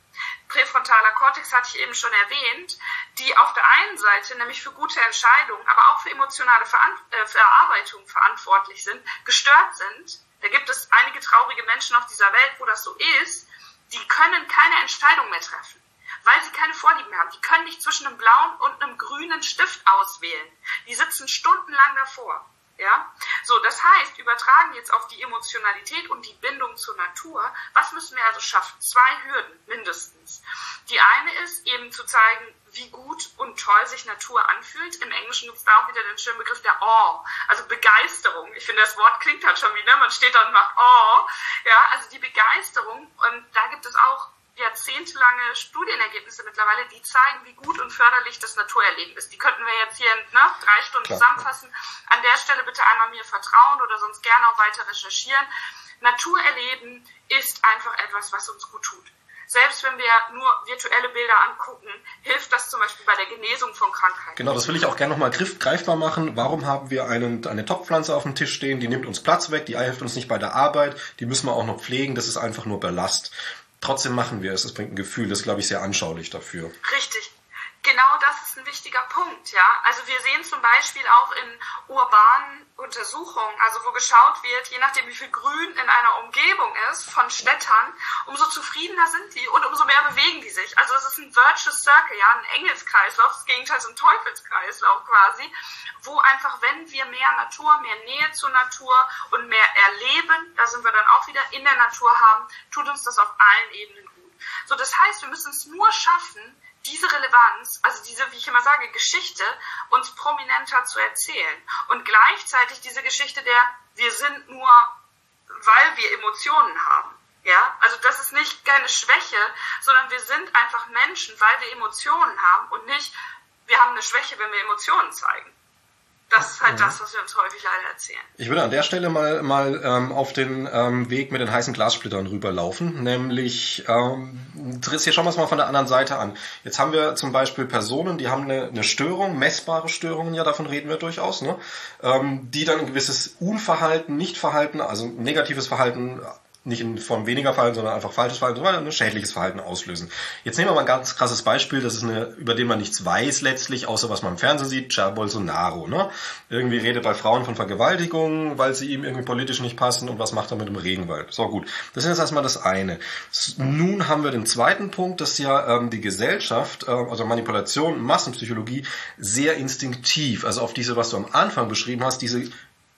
präfrontaler Kortex hatte ich eben schon erwähnt, die auf der einen Seite nämlich für gute Entscheidungen, aber auch für emotionale Veran äh, Verarbeitung verantwortlich sind, gestört sind. Da gibt es einige traurige Menschen auf dieser Welt, wo das so ist. Die können keine Entscheidung mehr treffen, weil sie keine Vorlieben mehr haben. Die können nicht zwischen einem blauen und einem grünen Stift auswählen. Die sitzen stundenlang davor. Ja, so, das heißt, übertragen jetzt auf die Emotionalität und die Bindung zur Natur, was müssen wir also schaffen? Zwei Hürden mindestens. Die eine ist eben zu zeigen, wie gut und toll sich Natur anfühlt. Im Englischen gibt es da auch wieder den schönen Begriff der Awe, also Begeisterung. Ich finde, das Wort klingt halt schon wie, ne? man steht da und macht Awe. Ja, also die Begeisterung, und da gibt es auch jahrzehntelange Studienergebnisse mittlerweile, die zeigen, wie gut und förderlich das Naturerleben ist. Die könnten wir jetzt hier in ne, drei Stunden Klar. zusammenfassen. An der Stelle bitte einmal mir vertrauen oder sonst gerne auch weiter recherchieren. Naturerleben ist einfach etwas, was uns gut tut. Selbst wenn wir nur virtuelle Bilder angucken, hilft das zum Beispiel bei der Genesung von Krankheiten. Genau, das will ich auch gerne nochmal greifbar machen. Warum haben wir einen, eine Topfpflanze auf dem Tisch stehen? Die nimmt uns Platz weg, die hilft uns nicht bei der Arbeit, die müssen wir auch noch pflegen, das ist einfach nur Ballast. Trotzdem machen wir es. Es bringt ein Gefühl. Das ist, glaube ich, sehr anschaulich dafür. Richtig. Genau das ist ein wichtiger Punkt, ja. Also wir sehen zum Beispiel auch in urbanen Untersuchungen, also wo geschaut wird, je nachdem wie viel Grün in einer Umgebung ist von Städtern, umso zufriedener sind die und umso mehr bewegen die sich. Also es ist ein Virtuous Circle, ja, ein Engelskreislauf, das Gegenteil ist ein Teufelskreislauf quasi, wo einfach, wenn wir mehr Natur, mehr Nähe zur Natur und mehr Erleben, da sind wir dann auch wieder in der Natur haben, tut uns das auf allen Ebenen gut. So, das heißt, wir müssen es nur schaffen, diese Relevanz, also diese, wie ich immer sage, Geschichte uns prominenter zu erzählen. Und gleichzeitig diese Geschichte der, wir sind nur, weil wir Emotionen haben. Ja, also das ist nicht keine Schwäche, sondern wir sind einfach Menschen, weil wir Emotionen haben und nicht, wir haben eine Schwäche, wenn wir Emotionen zeigen Das ist halt ja. das, was wir uns häufig leider erzählen. Ich würde an der Stelle mal, mal ähm, auf den ähm, Weg mit den heißen Glassplittern rüberlaufen. Nämlich, ähm, hier schauen wir es mal von der anderen Seite an. Jetzt haben wir zum Beispiel Personen, die haben eine, eine Störung, messbare Störungen, ja, davon reden wir durchaus, ne? ähm, die dann ein gewisses Unverhalten, Nichtverhalten, also negatives Verhalten nicht in Form weniger Verhalten, sondern einfach falsches Verhalten, sondern ein schädliches Verhalten auslösen. Jetzt nehmen wir mal ein ganz krasses Beispiel, das ist eine, über den man nichts weiß letztlich, außer was man im Fernsehen sieht, Jair Bolsonaro, ne? Irgendwie redet bei Frauen von Vergewaltigung, weil sie ihm irgendwie politisch nicht passen und was macht er mit dem Regenwald? So gut. Das ist jetzt erstmal das eine. Nun haben wir den zweiten Punkt, dass ja ähm, die Gesellschaft, äh, also Manipulation, Massenpsychologie, sehr instinktiv, also auf diese, was du am Anfang beschrieben hast, diese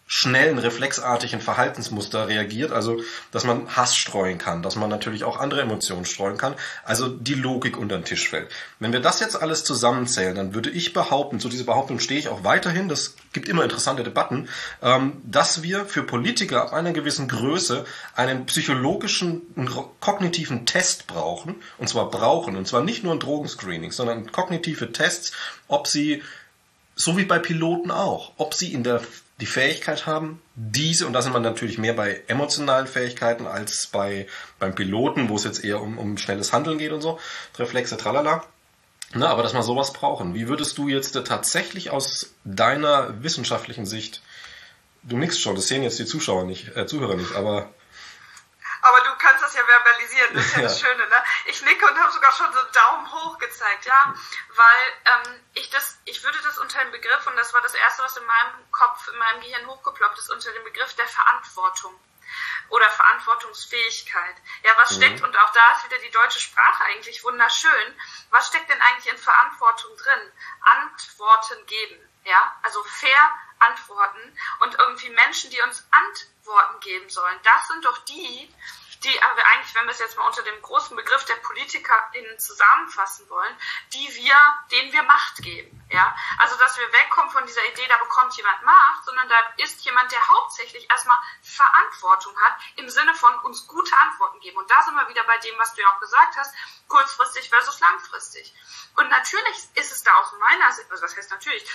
schnellen, reflexartigen Verhaltensmuster reagiert, also dass man Hass streuen kann, dass man natürlich auch andere Emotionen streuen kann, also die Logik unter den Tisch fällt. Wenn wir das jetzt alles zusammenzählen, dann würde ich behaupten, zu dieser Behauptung stehe ich auch weiterhin, das gibt immer interessante Debatten, ähm, dass wir für Politiker ab einer gewissen Größe einen psychologischen, einen kognitiven Test brauchen, und zwar brauchen, und zwar nicht nur ein Drogenscreening, sondern kognitive Tests, ob sie so wie bei Piloten auch, ob sie in der die Fähigkeit haben, diese, und da sind wir natürlich mehr bei emotionalen Fähigkeiten als bei beim Piloten, wo es jetzt eher um, um schnelles Handeln geht und so, Reflexe, tralala. Na, aber dass wir sowas brauchen. Wie würdest du jetzt tatsächlich aus deiner wissenschaftlichen Sicht, du nix schon, das sehen jetzt die Zuschauer nicht, äh, Zuhörer nicht, aber aber du kannst das ja verbalisieren, das ist ja, ja. das Schöne, ne? Ich nicke und habe sogar schon so einen Daumen hoch gezeigt, ja, weil ähm, ich das, ich würde das unter dem Begriff, und das war das Erste, was in meinem Kopf, in meinem Gehirn hochgeploppt ist, unter dem Begriff der Verantwortung oder Verantwortungsfähigkeit. Ja, was mhm. steckt, und auch da ist wieder die deutsche Sprache eigentlich wunderschön, was steckt denn eigentlich in Verantwortung drin? Antworten geben, ja, also fair antworten und irgendwie Menschen, die uns Antworten geben sollen. Das sind doch die, die aber eigentlich, wenn wir es jetzt mal unter dem großen Begriff der PolitikerInnen zusammenfassen wollen, die wir, denen wir Macht geben. Ja? Also, dass wir wegkommen von dieser Idee, da bekommt jemand Macht, sondern da ist jemand, der hauptsächlich erstmal Verantwortung hat, im Sinne von uns gute Antworten geben. Und da sind wir wieder bei dem, was du ja auch gesagt hast, kurzfristig versus langfristig. Und natürlich ist es da aus meiner Sicht, also was heißt natürlich,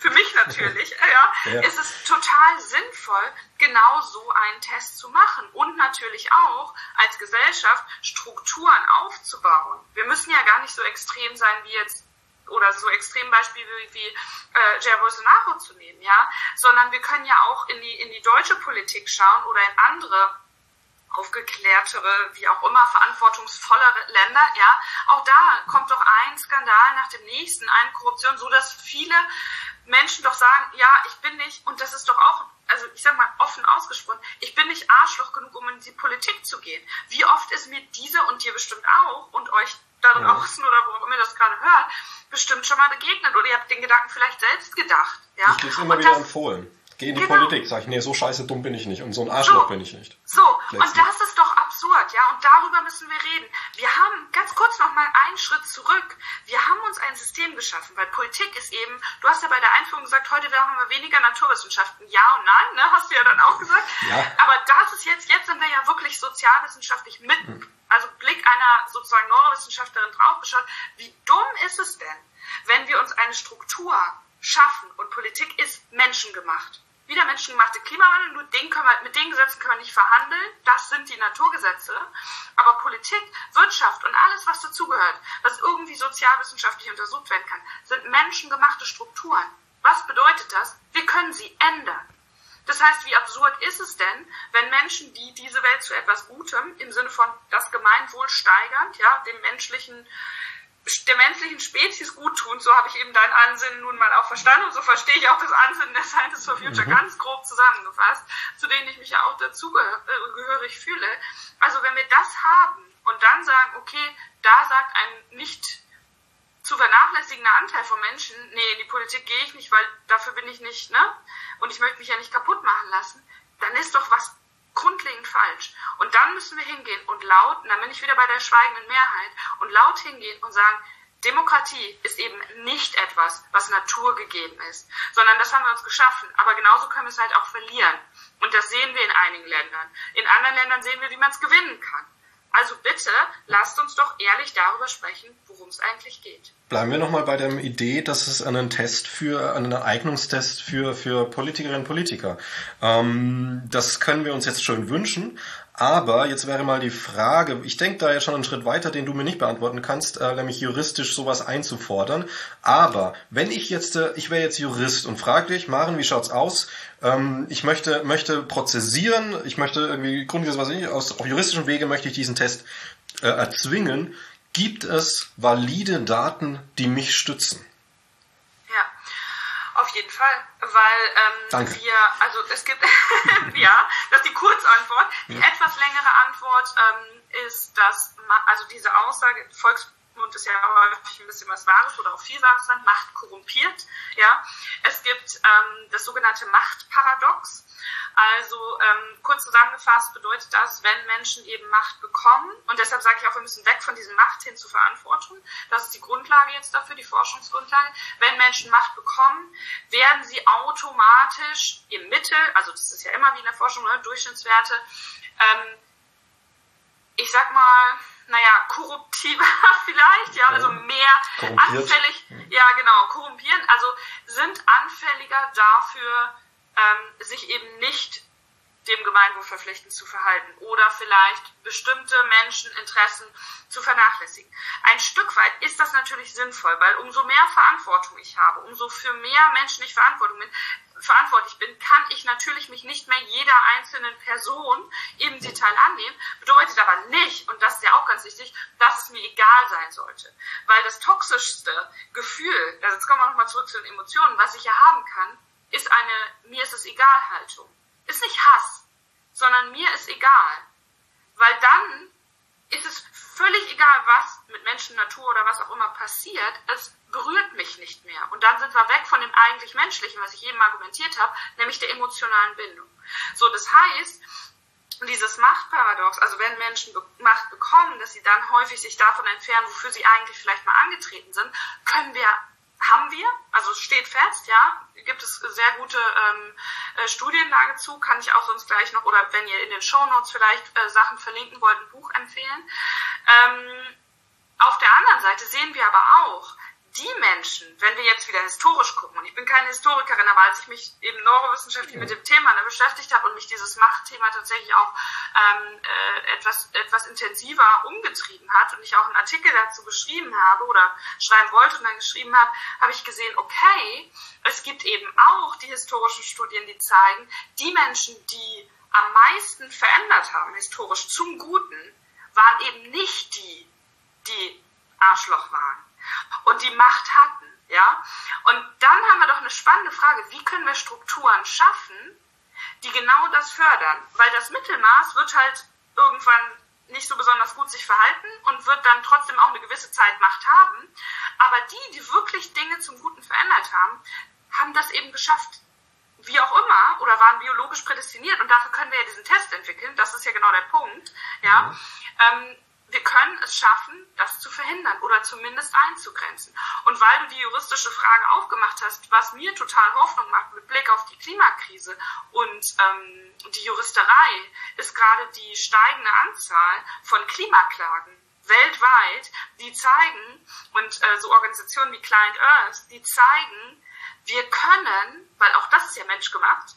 für mich natürlich, ja, ja, ist es total sinnvoll, genau so einen Test zu machen und natürlich auch als Gesellschaft Strukturen aufzubauen. Wir müssen ja gar nicht so extrem sein wie jetzt oder so Extrembeispiele wie, wie äh, Jair Bolsonaro zu nehmen, ja, sondern wir können ja auch in die in die deutsche Politik schauen oder in andere aufgeklärtere, wie auch immer, verantwortungsvollere Länder, ja, auch da kommt doch ein Skandal nach dem nächsten, eine Korruption, so dass viele Menschen doch sagen, ja, ich bin nicht, und das ist doch auch, also ich sag mal offen ausgesprochen, ich bin nicht Arschloch genug, um in die Politik zu gehen. Wie oft ist mir diese und dir bestimmt auch und euch da draußen ja. oder wo auch immer das gerade hört, bestimmt schon mal begegnet oder ihr habt den Gedanken vielleicht selbst gedacht. Ja? Ich krieg's immer und wieder empfohlen. Geh in die genau. Politik, sag ich, nee, so scheiße dumm bin ich nicht und so ein Arschloch so, bin ich nicht. So, Letztlich. und das ist doch absurd, ja, und darüber müssen wir reden. Wir haben, ganz kurz nochmal einen Schritt zurück, wir haben uns ein System geschaffen, weil Politik ist eben, du hast ja bei der Einführung gesagt, heute haben wir weniger Naturwissenschaften, ja und nein, ne, hast du ja dann auch gesagt. Ja. Aber das ist jetzt, jetzt sind wir ja wirklich sozialwissenschaftlich mitten. Hm. Also Blick einer sozusagen Neurowissenschaftlerin draufgeschaut, wie dumm ist es denn, wenn wir uns eine Struktur schaffen und Politik ist menschengemacht wieder menschengemachte Klimawandel, nur den können wir, mit den Gesetzen können wir nicht verhandeln. Das sind die Naturgesetze. Aber Politik, Wirtschaft und alles, was dazugehört, was irgendwie sozialwissenschaftlich untersucht werden kann, sind menschengemachte Strukturen. Was bedeutet das? Wir können sie ändern. Das heißt, wie absurd ist es denn, wenn Menschen, die diese Welt zu etwas Gutem, im Sinne von das Gemeinwohl steigernd, ja, dem menschlichen der menschlichen Spezies gut tun. So habe ich eben dein Ansinnen nun mal auch verstanden und so verstehe ich auch das Ansinnen der Scientists for Future mhm. ganz grob zusammengefasst, zu denen ich mich ja auch dazu gehörig fühle. Also wenn wir das haben und dann sagen, okay, da sagt ein nicht zu vernachlässigender Anteil von Menschen, nee, in die Politik gehe ich nicht, weil dafür bin ich nicht, ne? Und ich möchte mich ja nicht kaputt machen lassen, dann ist doch was grundlegend falsch. Und dann müssen wir hingehen und laut, und dann bin ich wieder bei der schweigenden Mehrheit, und laut hingehen und sagen, Demokratie ist eben nicht etwas, was naturgegeben ist, sondern das haben wir uns geschaffen. Aber genauso können wir es halt auch verlieren. Und das sehen wir in einigen Ländern. In anderen Ländern sehen wir, wie man es gewinnen kann. Also bitte, lasst uns doch ehrlich darüber sprechen, worum es eigentlich geht. Bleiben wir nochmal bei der Idee, dass es einen Test für, einen Eignungstest für, für Politikerinnen und Politiker. Ähm, das können wir uns jetzt schon wünschen. Aber jetzt wäre mal die Frage, ich denke da ja schon einen Schritt weiter, den du mir nicht beantworten kannst, äh, nämlich juristisch sowas einzufordern. Aber wenn ich jetzt, äh, ich wäre jetzt Jurist und frage dich, Maren, wie schaut's aus? Ähm, ich möchte, möchte prozessieren, ich möchte irgendwie grundsätzlich, aus auf juristischen Wege möchte ich diesen Test äh, erzwingen. Gibt es valide Daten, die mich stützen? Auf jeden Fall, weil ähm, wir, also es gibt, ja, das ist die Kurzantwort. Die ja. etwas längere Antwort ähm, ist, dass, also diese Aussage, Volksmund ist ja häufig ein bisschen was Wahres oder auch viel Wahres sein, Macht korrumpiert, ja. Es gibt ähm, das sogenannte Machtparadox. Also ähm, kurz zusammengefasst bedeutet das, wenn Menschen eben Macht bekommen, und deshalb sage ich auch, wir müssen weg von diesem Macht hin zur Verantwortung, das ist die Grundlage jetzt dafür, die Forschungsgrundlage, wenn Menschen Macht bekommen, werden sie automatisch im Mittel, also das ist ja immer wie in der Forschung, ne, Durchschnittswerte, ähm, ich sag mal, naja, korruptiver vielleicht, ja, also mehr anfällig, ja genau, korrumpieren, also sind anfälliger dafür, ähm, sich eben nicht dem Gemeinwohl verpflichtend zu verhalten oder vielleicht bestimmte Menscheninteressen zu vernachlässigen. Ein Stück weit ist das natürlich sinnvoll, weil umso mehr Verantwortung ich habe, umso für mehr Menschen ich Verantwortung bin, verantwortlich bin, kann ich natürlich mich nicht mehr jeder einzelnen Person im Detail annehmen, bedeutet aber nicht, und das ist ja auch ganz wichtig, dass es mir egal sein sollte. Weil das toxischste Gefühl, also jetzt kommen wir nochmal zurück zu den Emotionen, was ich ja haben kann, ist eine mir ist es egal Haltung. Ist nicht Hass, sondern mir ist egal. Weil dann ist es völlig egal, was mit Menschen, Natur oder was auch immer passiert. Es berührt mich nicht mehr. Und dann sind wir weg von dem eigentlich Menschlichen, was ich eben argumentiert habe, nämlich der emotionalen Bindung. So, das heißt, dieses Machtparadox, also wenn Menschen Macht bekommen, dass sie dann häufig sich davon entfernen, wofür sie eigentlich vielleicht mal angetreten sind, können wir haben wir, also steht fest, ja, gibt es sehr gute ähm, äh, Studienlage zu, kann ich auch sonst gleich noch, oder wenn ihr in den Show Notes vielleicht äh, Sachen verlinken wollt, ein Buch empfehlen. Ähm, auf der anderen Seite sehen wir aber auch, die Menschen, wenn wir jetzt wieder historisch gucken, und ich bin keine Historikerin, aber als ich mich eben neurowissenschaftlich mit dem Thema ne, beschäftigt habe und mich dieses Machtthema tatsächlich auch ähm, äh, etwas, etwas intensiver umgetrieben hat und ich auch einen Artikel dazu geschrieben habe oder schreiben wollte und dann geschrieben habe, habe ich gesehen, okay, es gibt eben auch die historischen Studien, die zeigen, die Menschen, die am meisten verändert haben, historisch zum Guten, waren eben nicht die, die Arschloch waren und die Macht hatten. Ja? Und dann haben wir doch eine spannende Frage, wie können wir Strukturen schaffen, die genau das fördern? Weil das Mittelmaß wird halt irgendwann nicht so besonders gut sich verhalten und wird dann trotzdem auch eine gewisse Zeit Macht haben. Aber die, die wirklich Dinge zum Guten verändert haben, haben das eben geschafft, wie auch immer, oder waren biologisch prädestiniert. Und dafür können wir ja diesen Test entwickeln. Das ist ja genau der Punkt. Ja. Ähm, wir können es schaffen, das zu verhindern oder zumindest einzugrenzen. Und weil du die juristische Frage aufgemacht hast, was mir total Hoffnung macht mit Blick auf die Klimakrise und ähm, die Juristerei, ist gerade die steigende Anzahl von Klimaklagen weltweit, die zeigen, und äh, so Organisationen wie Client Earth, die zeigen, wir können, weil auch das ist ja menschgemacht,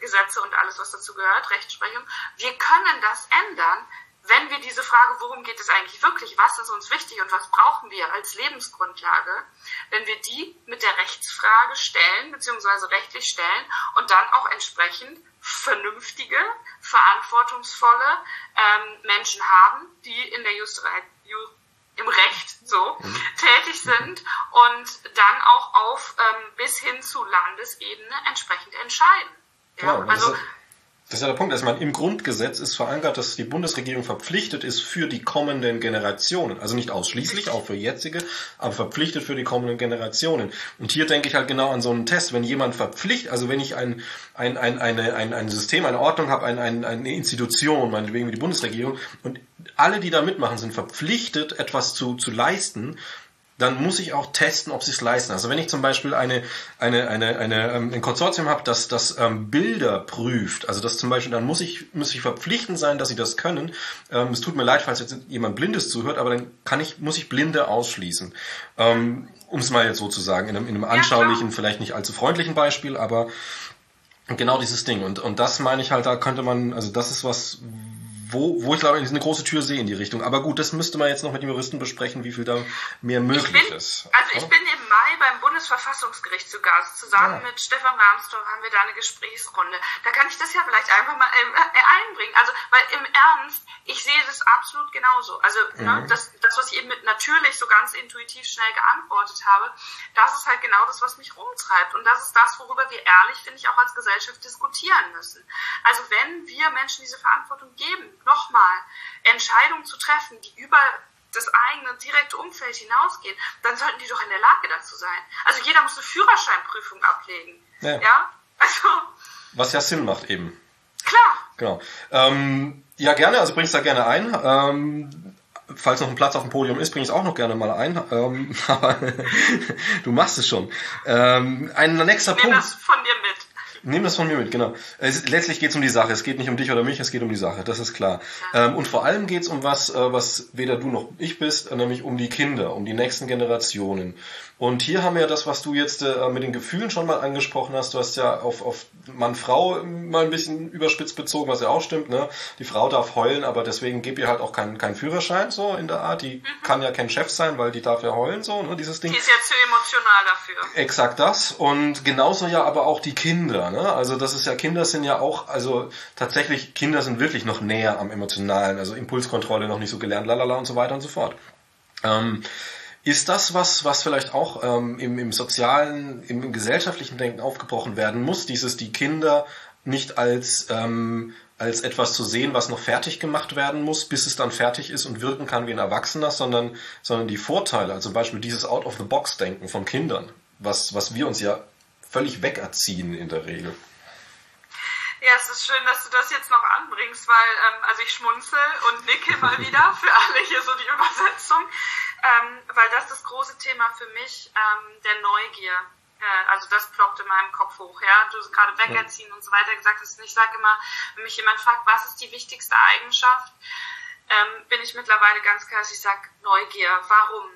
Gesetze und alles, was dazu gehört, Rechtsprechung, wir können das ändern, wenn wir diese Frage, worum geht es eigentlich wirklich, was ist uns wichtig und was brauchen wir als Lebensgrundlage, wenn wir die mit der Rechtsfrage stellen, beziehungsweise rechtlich stellen und dann auch entsprechend vernünftige, verantwortungsvolle ähm, Menschen haben, die in der Justerei, Ju, im Recht so mhm. tätig sind und dann auch auf ähm, bis hin zu Landesebene entsprechend entscheiden. Ja, genau, also das ist ja der Punkt, dass man im Grundgesetz ist verankert, dass die Bundesregierung verpflichtet ist für die kommenden Generationen. Also nicht ausschließlich, auch für jetzige, aber verpflichtet für die kommenden Generationen. Und hier denke ich halt genau an so einen Test. Wenn jemand verpflichtet, also wenn ich ein, ein, ein, eine, ein, ein System, eine Ordnung habe, ein, ein, eine Institution, meinetwegen wie die Bundesregierung, und alle, die da mitmachen, sind verpflichtet, etwas zu, zu leisten, dann muss ich auch testen, ob sie es leisten. Also wenn ich zum Beispiel eine, eine, eine, eine, ähm, ein Konsortium habe, das, das ähm, Bilder prüft, also das zum Beispiel, dann muss ich, muss ich verpflichtend sein, dass sie das können. Ähm, es tut mir leid, falls jetzt jemand Blindes zuhört, aber dann kann ich, muss ich Blinde ausschließen. Ähm, um es mal jetzt so zu sagen, in einem, in einem anschaulichen, vielleicht nicht allzu freundlichen Beispiel, aber genau dieses Ding. Und, und das meine ich halt, da könnte man, also das ist was, wo, wo ich glaube, eine große Tür sehe in die Richtung. Aber gut, das müsste man jetzt noch mit dem Juristen besprechen, wie viel da mehr möglich bin, ist. Also ich bin im Mai beim Bundesverfassungsgericht zu Gast. Zusammen ja. mit Stefan Rahmsdorf haben wir da eine Gesprächsrunde. Da kann ich das ja vielleicht einfach mal äh, einbringen. Also, weil im Ernst, ich sehe das absolut genauso. Also ne, mhm. ne, das, das, was ich eben mit natürlich so ganz intuitiv schnell geantwortet habe, das ist halt genau das, was mich rumtreibt. Und das ist das, worüber wir ehrlich, finde ich, auch als Gesellschaft diskutieren müssen. Also wenn wir Menschen diese Verantwortung geben, nochmal Entscheidungen zu treffen, die über das eigene direkte Umfeld hinausgehen, dann sollten die doch in der Lage dazu sein. Also jeder muss eine Führerscheinprüfung ablegen. Ja. ja? Also. Was ja Sinn macht eben. Klar. Genau. Ähm, ja, gerne, also bringst da gerne ein. Ähm, falls noch ein Platz auf dem Podium ist, bring ich es auch noch gerne mal ein. Ähm, aber du machst es schon. Ähm, ein nächster ich Punkt. das von dir mit. Nimm das von mir mit, genau. Es, letztlich geht es um die Sache. Es geht nicht um dich oder mich, es geht um die Sache. Das ist klar. Ähm, und vor allem geht es um was, äh, was weder du noch ich bist, nämlich um die Kinder, um die nächsten Generationen. Und hier haben wir ja das, was du jetzt äh, mit den Gefühlen schon mal angesprochen hast. Du hast ja auf, auf Mann-Frau mal ein bisschen überspitzt bezogen, was ja auch stimmt. Ne? Die Frau darf heulen, aber deswegen gibt ihr halt auch keinen kein Führerschein so in der Art. Die mhm. kann ja kein Chef sein, weil die darf ja heulen so, ne? dieses Ding. Die ist ja zu emotional dafür. Exakt das. Und genauso ja aber auch die Kinder. Ne? Also das ist ja, Kinder sind ja auch, also tatsächlich, Kinder sind wirklich noch näher am Emotionalen. Also Impulskontrolle noch nicht so gelernt, lalala und so weiter und so fort. Ähm, ist das was, was vielleicht auch ähm, im, im sozialen, im, im gesellschaftlichen Denken aufgebrochen werden muss, dieses die Kinder nicht als ähm, als etwas zu sehen, was noch fertig gemacht werden muss, bis es dann fertig ist und wirken kann wie ein Erwachsener, sondern, sondern die Vorteile, also zum Beispiel dieses Out-of-the-Box-Denken von Kindern, was, was wir uns ja völlig wegerziehen in der Regel. Ja, es ist schön, dass du das jetzt noch anbringst, weil ähm, also ich schmunzel und nicke mal wieder für alle hier so die Übersetzung, ähm, weil das das große Thema für mich ähm, der Neugier. Äh, also das ploppt in meinem Kopf hoch. Ja, du hast gerade wegerziehen und so weiter gesagt hast. Und ich sage immer, wenn mich jemand fragt, was ist die wichtigste Eigenschaft, ähm, bin ich mittlerweile ganz klar, dass ich sage Neugier. Warum?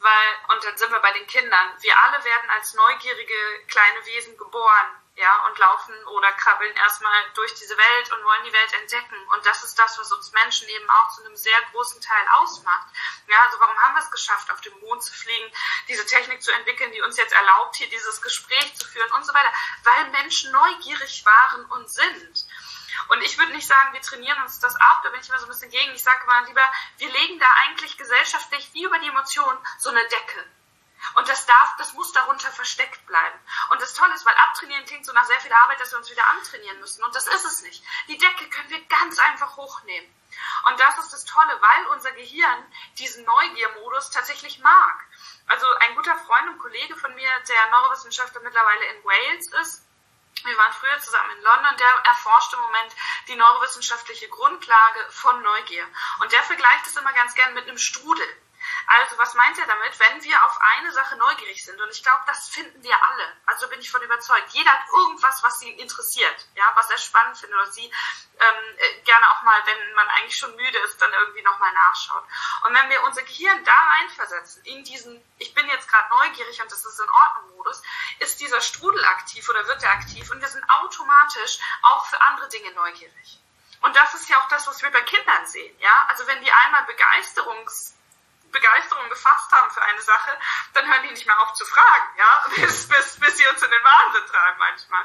Weil, und dann sind wir bei den Kindern, wir alle werden als neugierige kleine Wesen geboren ja, und laufen oder krabbeln erstmal durch diese Welt und wollen die Welt entdecken. Und das ist das, was uns Menschen eben auch zu einem sehr großen Teil ausmacht. Ja, also warum haben wir es geschafft, auf den Mond zu fliegen, diese Technik zu entwickeln, die uns jetzt erlaubt, hier dieses Gespräch zu führen und so weiter? Weil Menschen neugierig waren und sind. Und ich würde nicht sagen, wir trainieren uns das ab, da bin ich immer so ein bisschen gegen. Ich sage mal lieber, wir legen da eigentlich gesellschaftlich wie über die Emotionen so eine Decke. Und das darf, das muss darunter versteckt bleiben. Und das Tolle ist, weil abtrainieren klingt so nach sehr viel Arbeit, dass wir uns wieder antrainieren müssen. Und das ist es nicht. Die Decke können wir ganz einfach hochnehmen. Und das ist das Tolle, weil unser Gehirn diesen Neugiermodus tatsächlich mag. Also ein guter Freund und Kollege von mir, der Neurowissenschaftler mittlerweile in Wales ist, wir waren früher zusammen in London, der erforscht im Moment die neurowissenschaftliche Grundlage von Neugier. Und der vergleicht es immer ganz gern mit einem Strudel. Also was meint er damit? Wenn wir auf eine Sache neugierig sind, und ich glaube, das finden wir alle, also bin ich von überzeugt, jeder hat irgendwas, was ihn interessiert, ja, was er spannend findet oder sie ähm, äh, gerne auch mal, wenn man eigentlich schon müde ist, dann irgendwie nochmal nachschaut. Und wenn wir unser Gehirn da reinversetzen, in diesen, ich bin jetzt gerade neugierig und das ist in Ordnung Modus, ist dieser Strudel aktiv oder wird er aktiv und wir sind automatisch auch für andere Dinge neugierig. Und das ist ja auch das, was wir bei Kindern sehen, ja. Also wenn die einmal Begeisterungs Begeisterung gefasst haben für eine Sache, dann hören die nicht mehr auf zu fragen, ja, bis, bis, bis sie uns in den Wahnsinn treiben manchmal.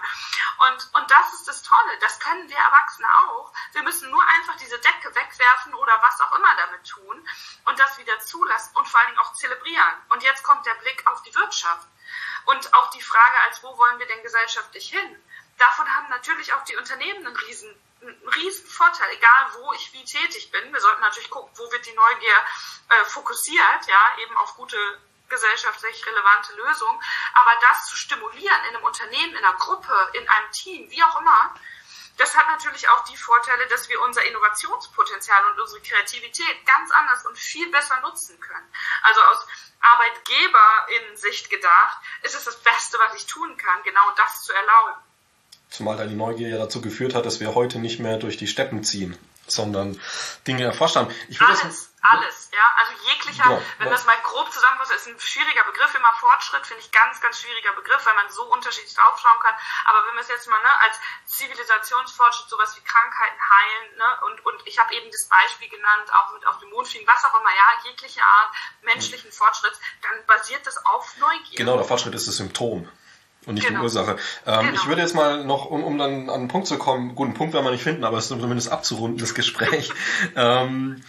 Und, und das ist das Tolle, das können wir Erwachsene auch. Wir müssen nur einfach diese Decke wegwerfen oder was auch immer damit tun und das wieder zulassen und vor allen Dingen auch zelebrieren. Und jetzt kommt der Blick auf die Wirtschaft und auch die Frage, als wo wollen wir denn gesellschaftlich hin? Davon haben natürlich auch die Unternehmen einen riesen ein riesen Vorteil, egal wo ich wie tätig bin. Wir sollten natürlich gucken, wo wird die Neugier äh, fokussiert, ja, eben auf gute gesellschaftlich relevante Lösungen. Aber das zu stimulieren in einem Unternehmen, in einer Gruppe, in einem Team, wie auch immer, das hat natürlich auch die Vorteile, dass wir unser Innovationspotenzial und unsere Kreativität ganz anders und viel besser nutzen können. Also aus Arbeitgeber-in-Sicht gedacht, ist es das Beste, was ich tun kann, genau das zu erlauben. Zumal deine Neugier ja dazu geführt hat, dass wir heute nicht mehr durch die Steppen ziehen, sondern Dinge erforscht haben. Ich alles, das, alles, ja. Also jeglicher, ja, wenn ja. das mal grob zusammenfasst, ist ein schwieriger Begriff, immer Fortschritt, finde ich ganz, ganz schwieriger Begriff, weil man so unterschiedlich draufschauen kann. Aber wenn wir es jetzt mal ne, als Zivilisationsfortschritt, sowas wie Krankheiten heilen, ne, und, und ich habe eben das Beispiel genannt, auch mit auf dem Mond fliegen, was auch immer, ja, jegliche Art menschlichen Fortschritts, dann basiert das auf Neugier. Genau, der Fortschritt ist das Symptom und nicht genau. die Ursache. Ähm, genau. Ich würde jetzt mal noch, um, um dann an einen Punkt zu kommen, guten Punkt werden wir nicht finden, aber es ist zumindest abzurunden, das Gespräch. ähm,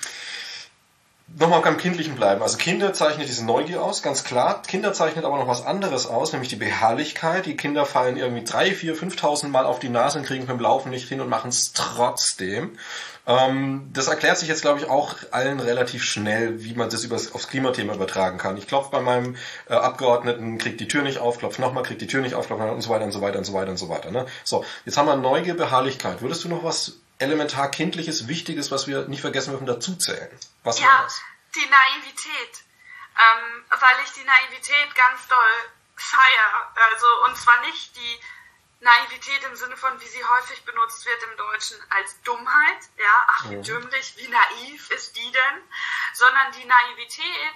Nochmal beim Kindlichen bleiben. Also Kinder zeichnet diese Neugier aus, ganz klar. Kinder zeichnet aber noch was anderes aus, nämlich die Beharrlichkeit. Die Kinder fallen irgendwie drei, vier, fünftausend Mal auf die Nase und kriegen beim Laufen nicht hin und machen es trotzdem. Ähm, das erklärt sich jetzt, glaube ich, auch allen relativ schnell, wie man das übers, aufs Klimathema übertragen kann. Ich klopfe bei meinem äh, Abgeordneten, kriegt die Tür nicht auf, klopft nochmal, kriegt die Tür nicht auf, klopft und so weiter und so weiter und so weiter und so weiter. Ne? So, jetzt haben wir Neugier, Beharrlichkeit. Würdest du noch was elementar kindliches, wichtiges, was wir nicht vergessen dürfen, dazuzählen? Was ja, das? die Naivität. Ähm, weil ich die Naivität ganz doll feiere. Also, und zwar nicht die Naivität im Sinne von, wie sie häufig benutzt wird im Deutschen, als Dummheit, ja, ach wie dümmlich, wie naiv ist die denn, sondern die Naivität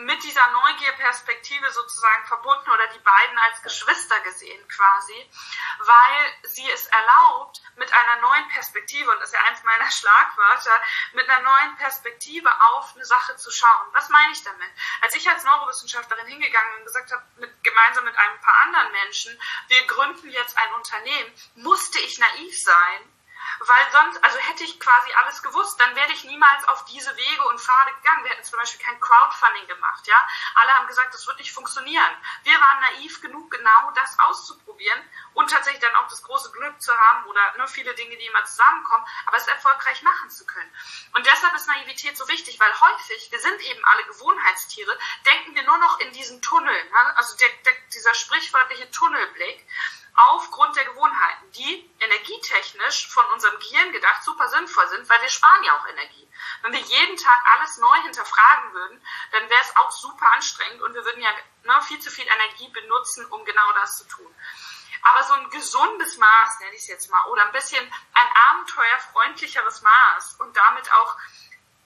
mit dieser Neugierperspektive sozusagen verbunden oder die beiden als Geschwister gesehen quasi, weil sie es erlaubt, mit einer neuen Perspektive, und das ist ja eins meiner Schlagwörter, mit einer neuen Perspektive auf eine Sache zu schauen. Was meine ich damit? Als ich als Neurowissenschaftlerin hingegangen und gesagt habe, mit, gemeinsam mit ein paar anderen Menschen, wir gründen jetzt ein Unternehmen, musste ich naiv sein weil sonst, also hätte ich quasi alles gewusst, dann wäre ich niemals auf diese Wege und Pfade gegangen. Wir hätten zum Beispiel kein Crowdfunding gemacht, ja. Alle haben gesagt, das wird nicht funktionieren. Wir waren naiv genug, genau das auszuprobieren und tatsächlich dann auch das große Glück zu haben oder nur viele Dinge, die immer zusammenkommen, aber es erfolgreich machen zu können. Und deshalb ist Naivität so wichtig, weil häufig, wir sind eben alle Gewohnheitstiere, denken wir nur noch in diesen Tunneln, ne? also der, der, dieser sprichwörtliche Tunnelblick aufgrund der Gewohnheiten, die energietechnisch von unserem Gehirn gedacht super sinnvoll sind, weil wir sparen ja auch Energie. Wenn wir jeden Tag alles neu hinterfragen würden, dann wäre es auch super anstrengend und wir würden ja ne, viel zu viel Energie benutzen, um genau das zu tun. Aber so ein gesundes Maß, nenne ich es jetzt mal, oder ein bisschen ein abenteuerfreundlicheres Maß und damit auch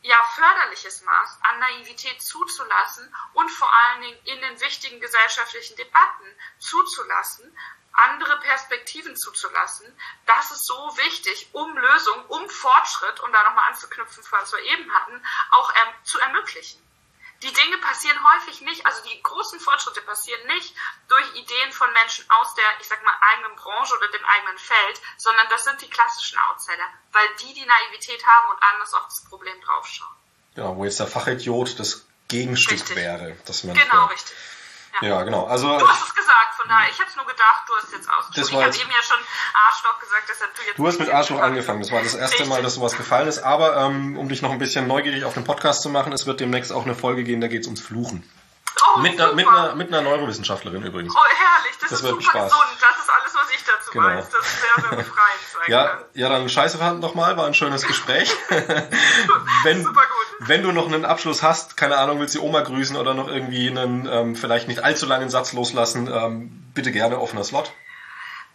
ja, förderliches Maß an Naivität zuzulassen und vor allen Dingen in den wichtigen gesellschaftlichen Debatten zuzulassen, andere Perspektiven zuzulassen, das ist so wichtig, um Lösungen, um Fortschritt, um da nochmal anzuknüpfen, was wir eben hatten, auch ähm, zu ermöglichen. Die Dinge passieren häufig nicht, also die großen Fortschritte passieren nicht durch Ideen von Menschen aus der, ich sag mal, eigenen Branche oder dem eigenen Feld, sondern das sind die klassischen Outsider, weil die die Naivität haben und anders auf das Problem draufschauen. Genau, wo jetzt der Fachidiot das Gegenstück richtig. wäre. Dass man genau, richtig. Ja. ja, genau. Also, du hast es gesagt, von daher. Ich habe nur gedacht, du hast jetzt ausgesprochen. Ich habe eben ja schon Arschloch gesagt, deshalb du jetzt... Du hast mit Arschloch angefangen. Das war das erste Mal, dass sowas gefallen ist. Aber ähm, um dich noch ein bisschen neugierig auf den Podcast zu machen, es wird demnächst auch eine Folge geben, da geht es ums Fluchen. Oh, mit, einer, mit, einer, mit einer Neurowissenschaftlerin übrigens. Oh, herrlich. Das, das ist super Spaß. gesund. Das ist alles, was ich dazu genau. weiß. Das ist sehr, sehr befreiend. ja, ja, dann scheiße verhandelt nochmal. War ein schönes Gespräch. wenn, super gut. Wenn du noch einen Abschluss hast, keine Ahnung, willst du die Oma grüßen oder noch irgendwie einen ähm, vielleicht nicht allzu langen Satz loslassen, ähm, bitte gerne offener Slot.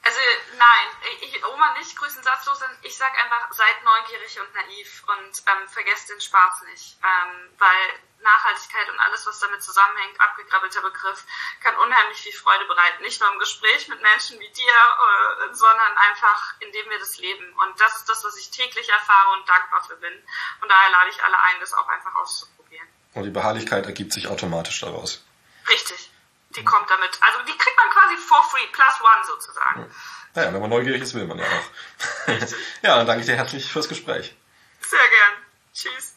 Also nein, ich, Oma nicht grüßen satzlos, ich sag einfach, seid neugierig und naiv und ähm, vergesst den Spaß nicht, ähm, weil Nachhaltigkeit und alles, was damit zusammenhängt, abgekrabbelter Begriff, kann unheimlich viel Freude bereiten. Nicht nur im Gespräch mit Menschen wie dir, äh, sondern einfach, indem wir das leben. Und das ist das, was ich täglich erfahre und dankbar für bin. Und daher lade ich alle ein, das auch einfach auszuprobieren. Und die Beharrlichkeit ergibt sich automatisch daraus. Richtig. Die kommt damit. Also die kriegt man quasi for free, plus one sozusagen. Naja, wenn man neugierig ist, will man ja auch. ja, dann danke ich dir herzlich fürs Gespräch. Sehr gern. Tschüss.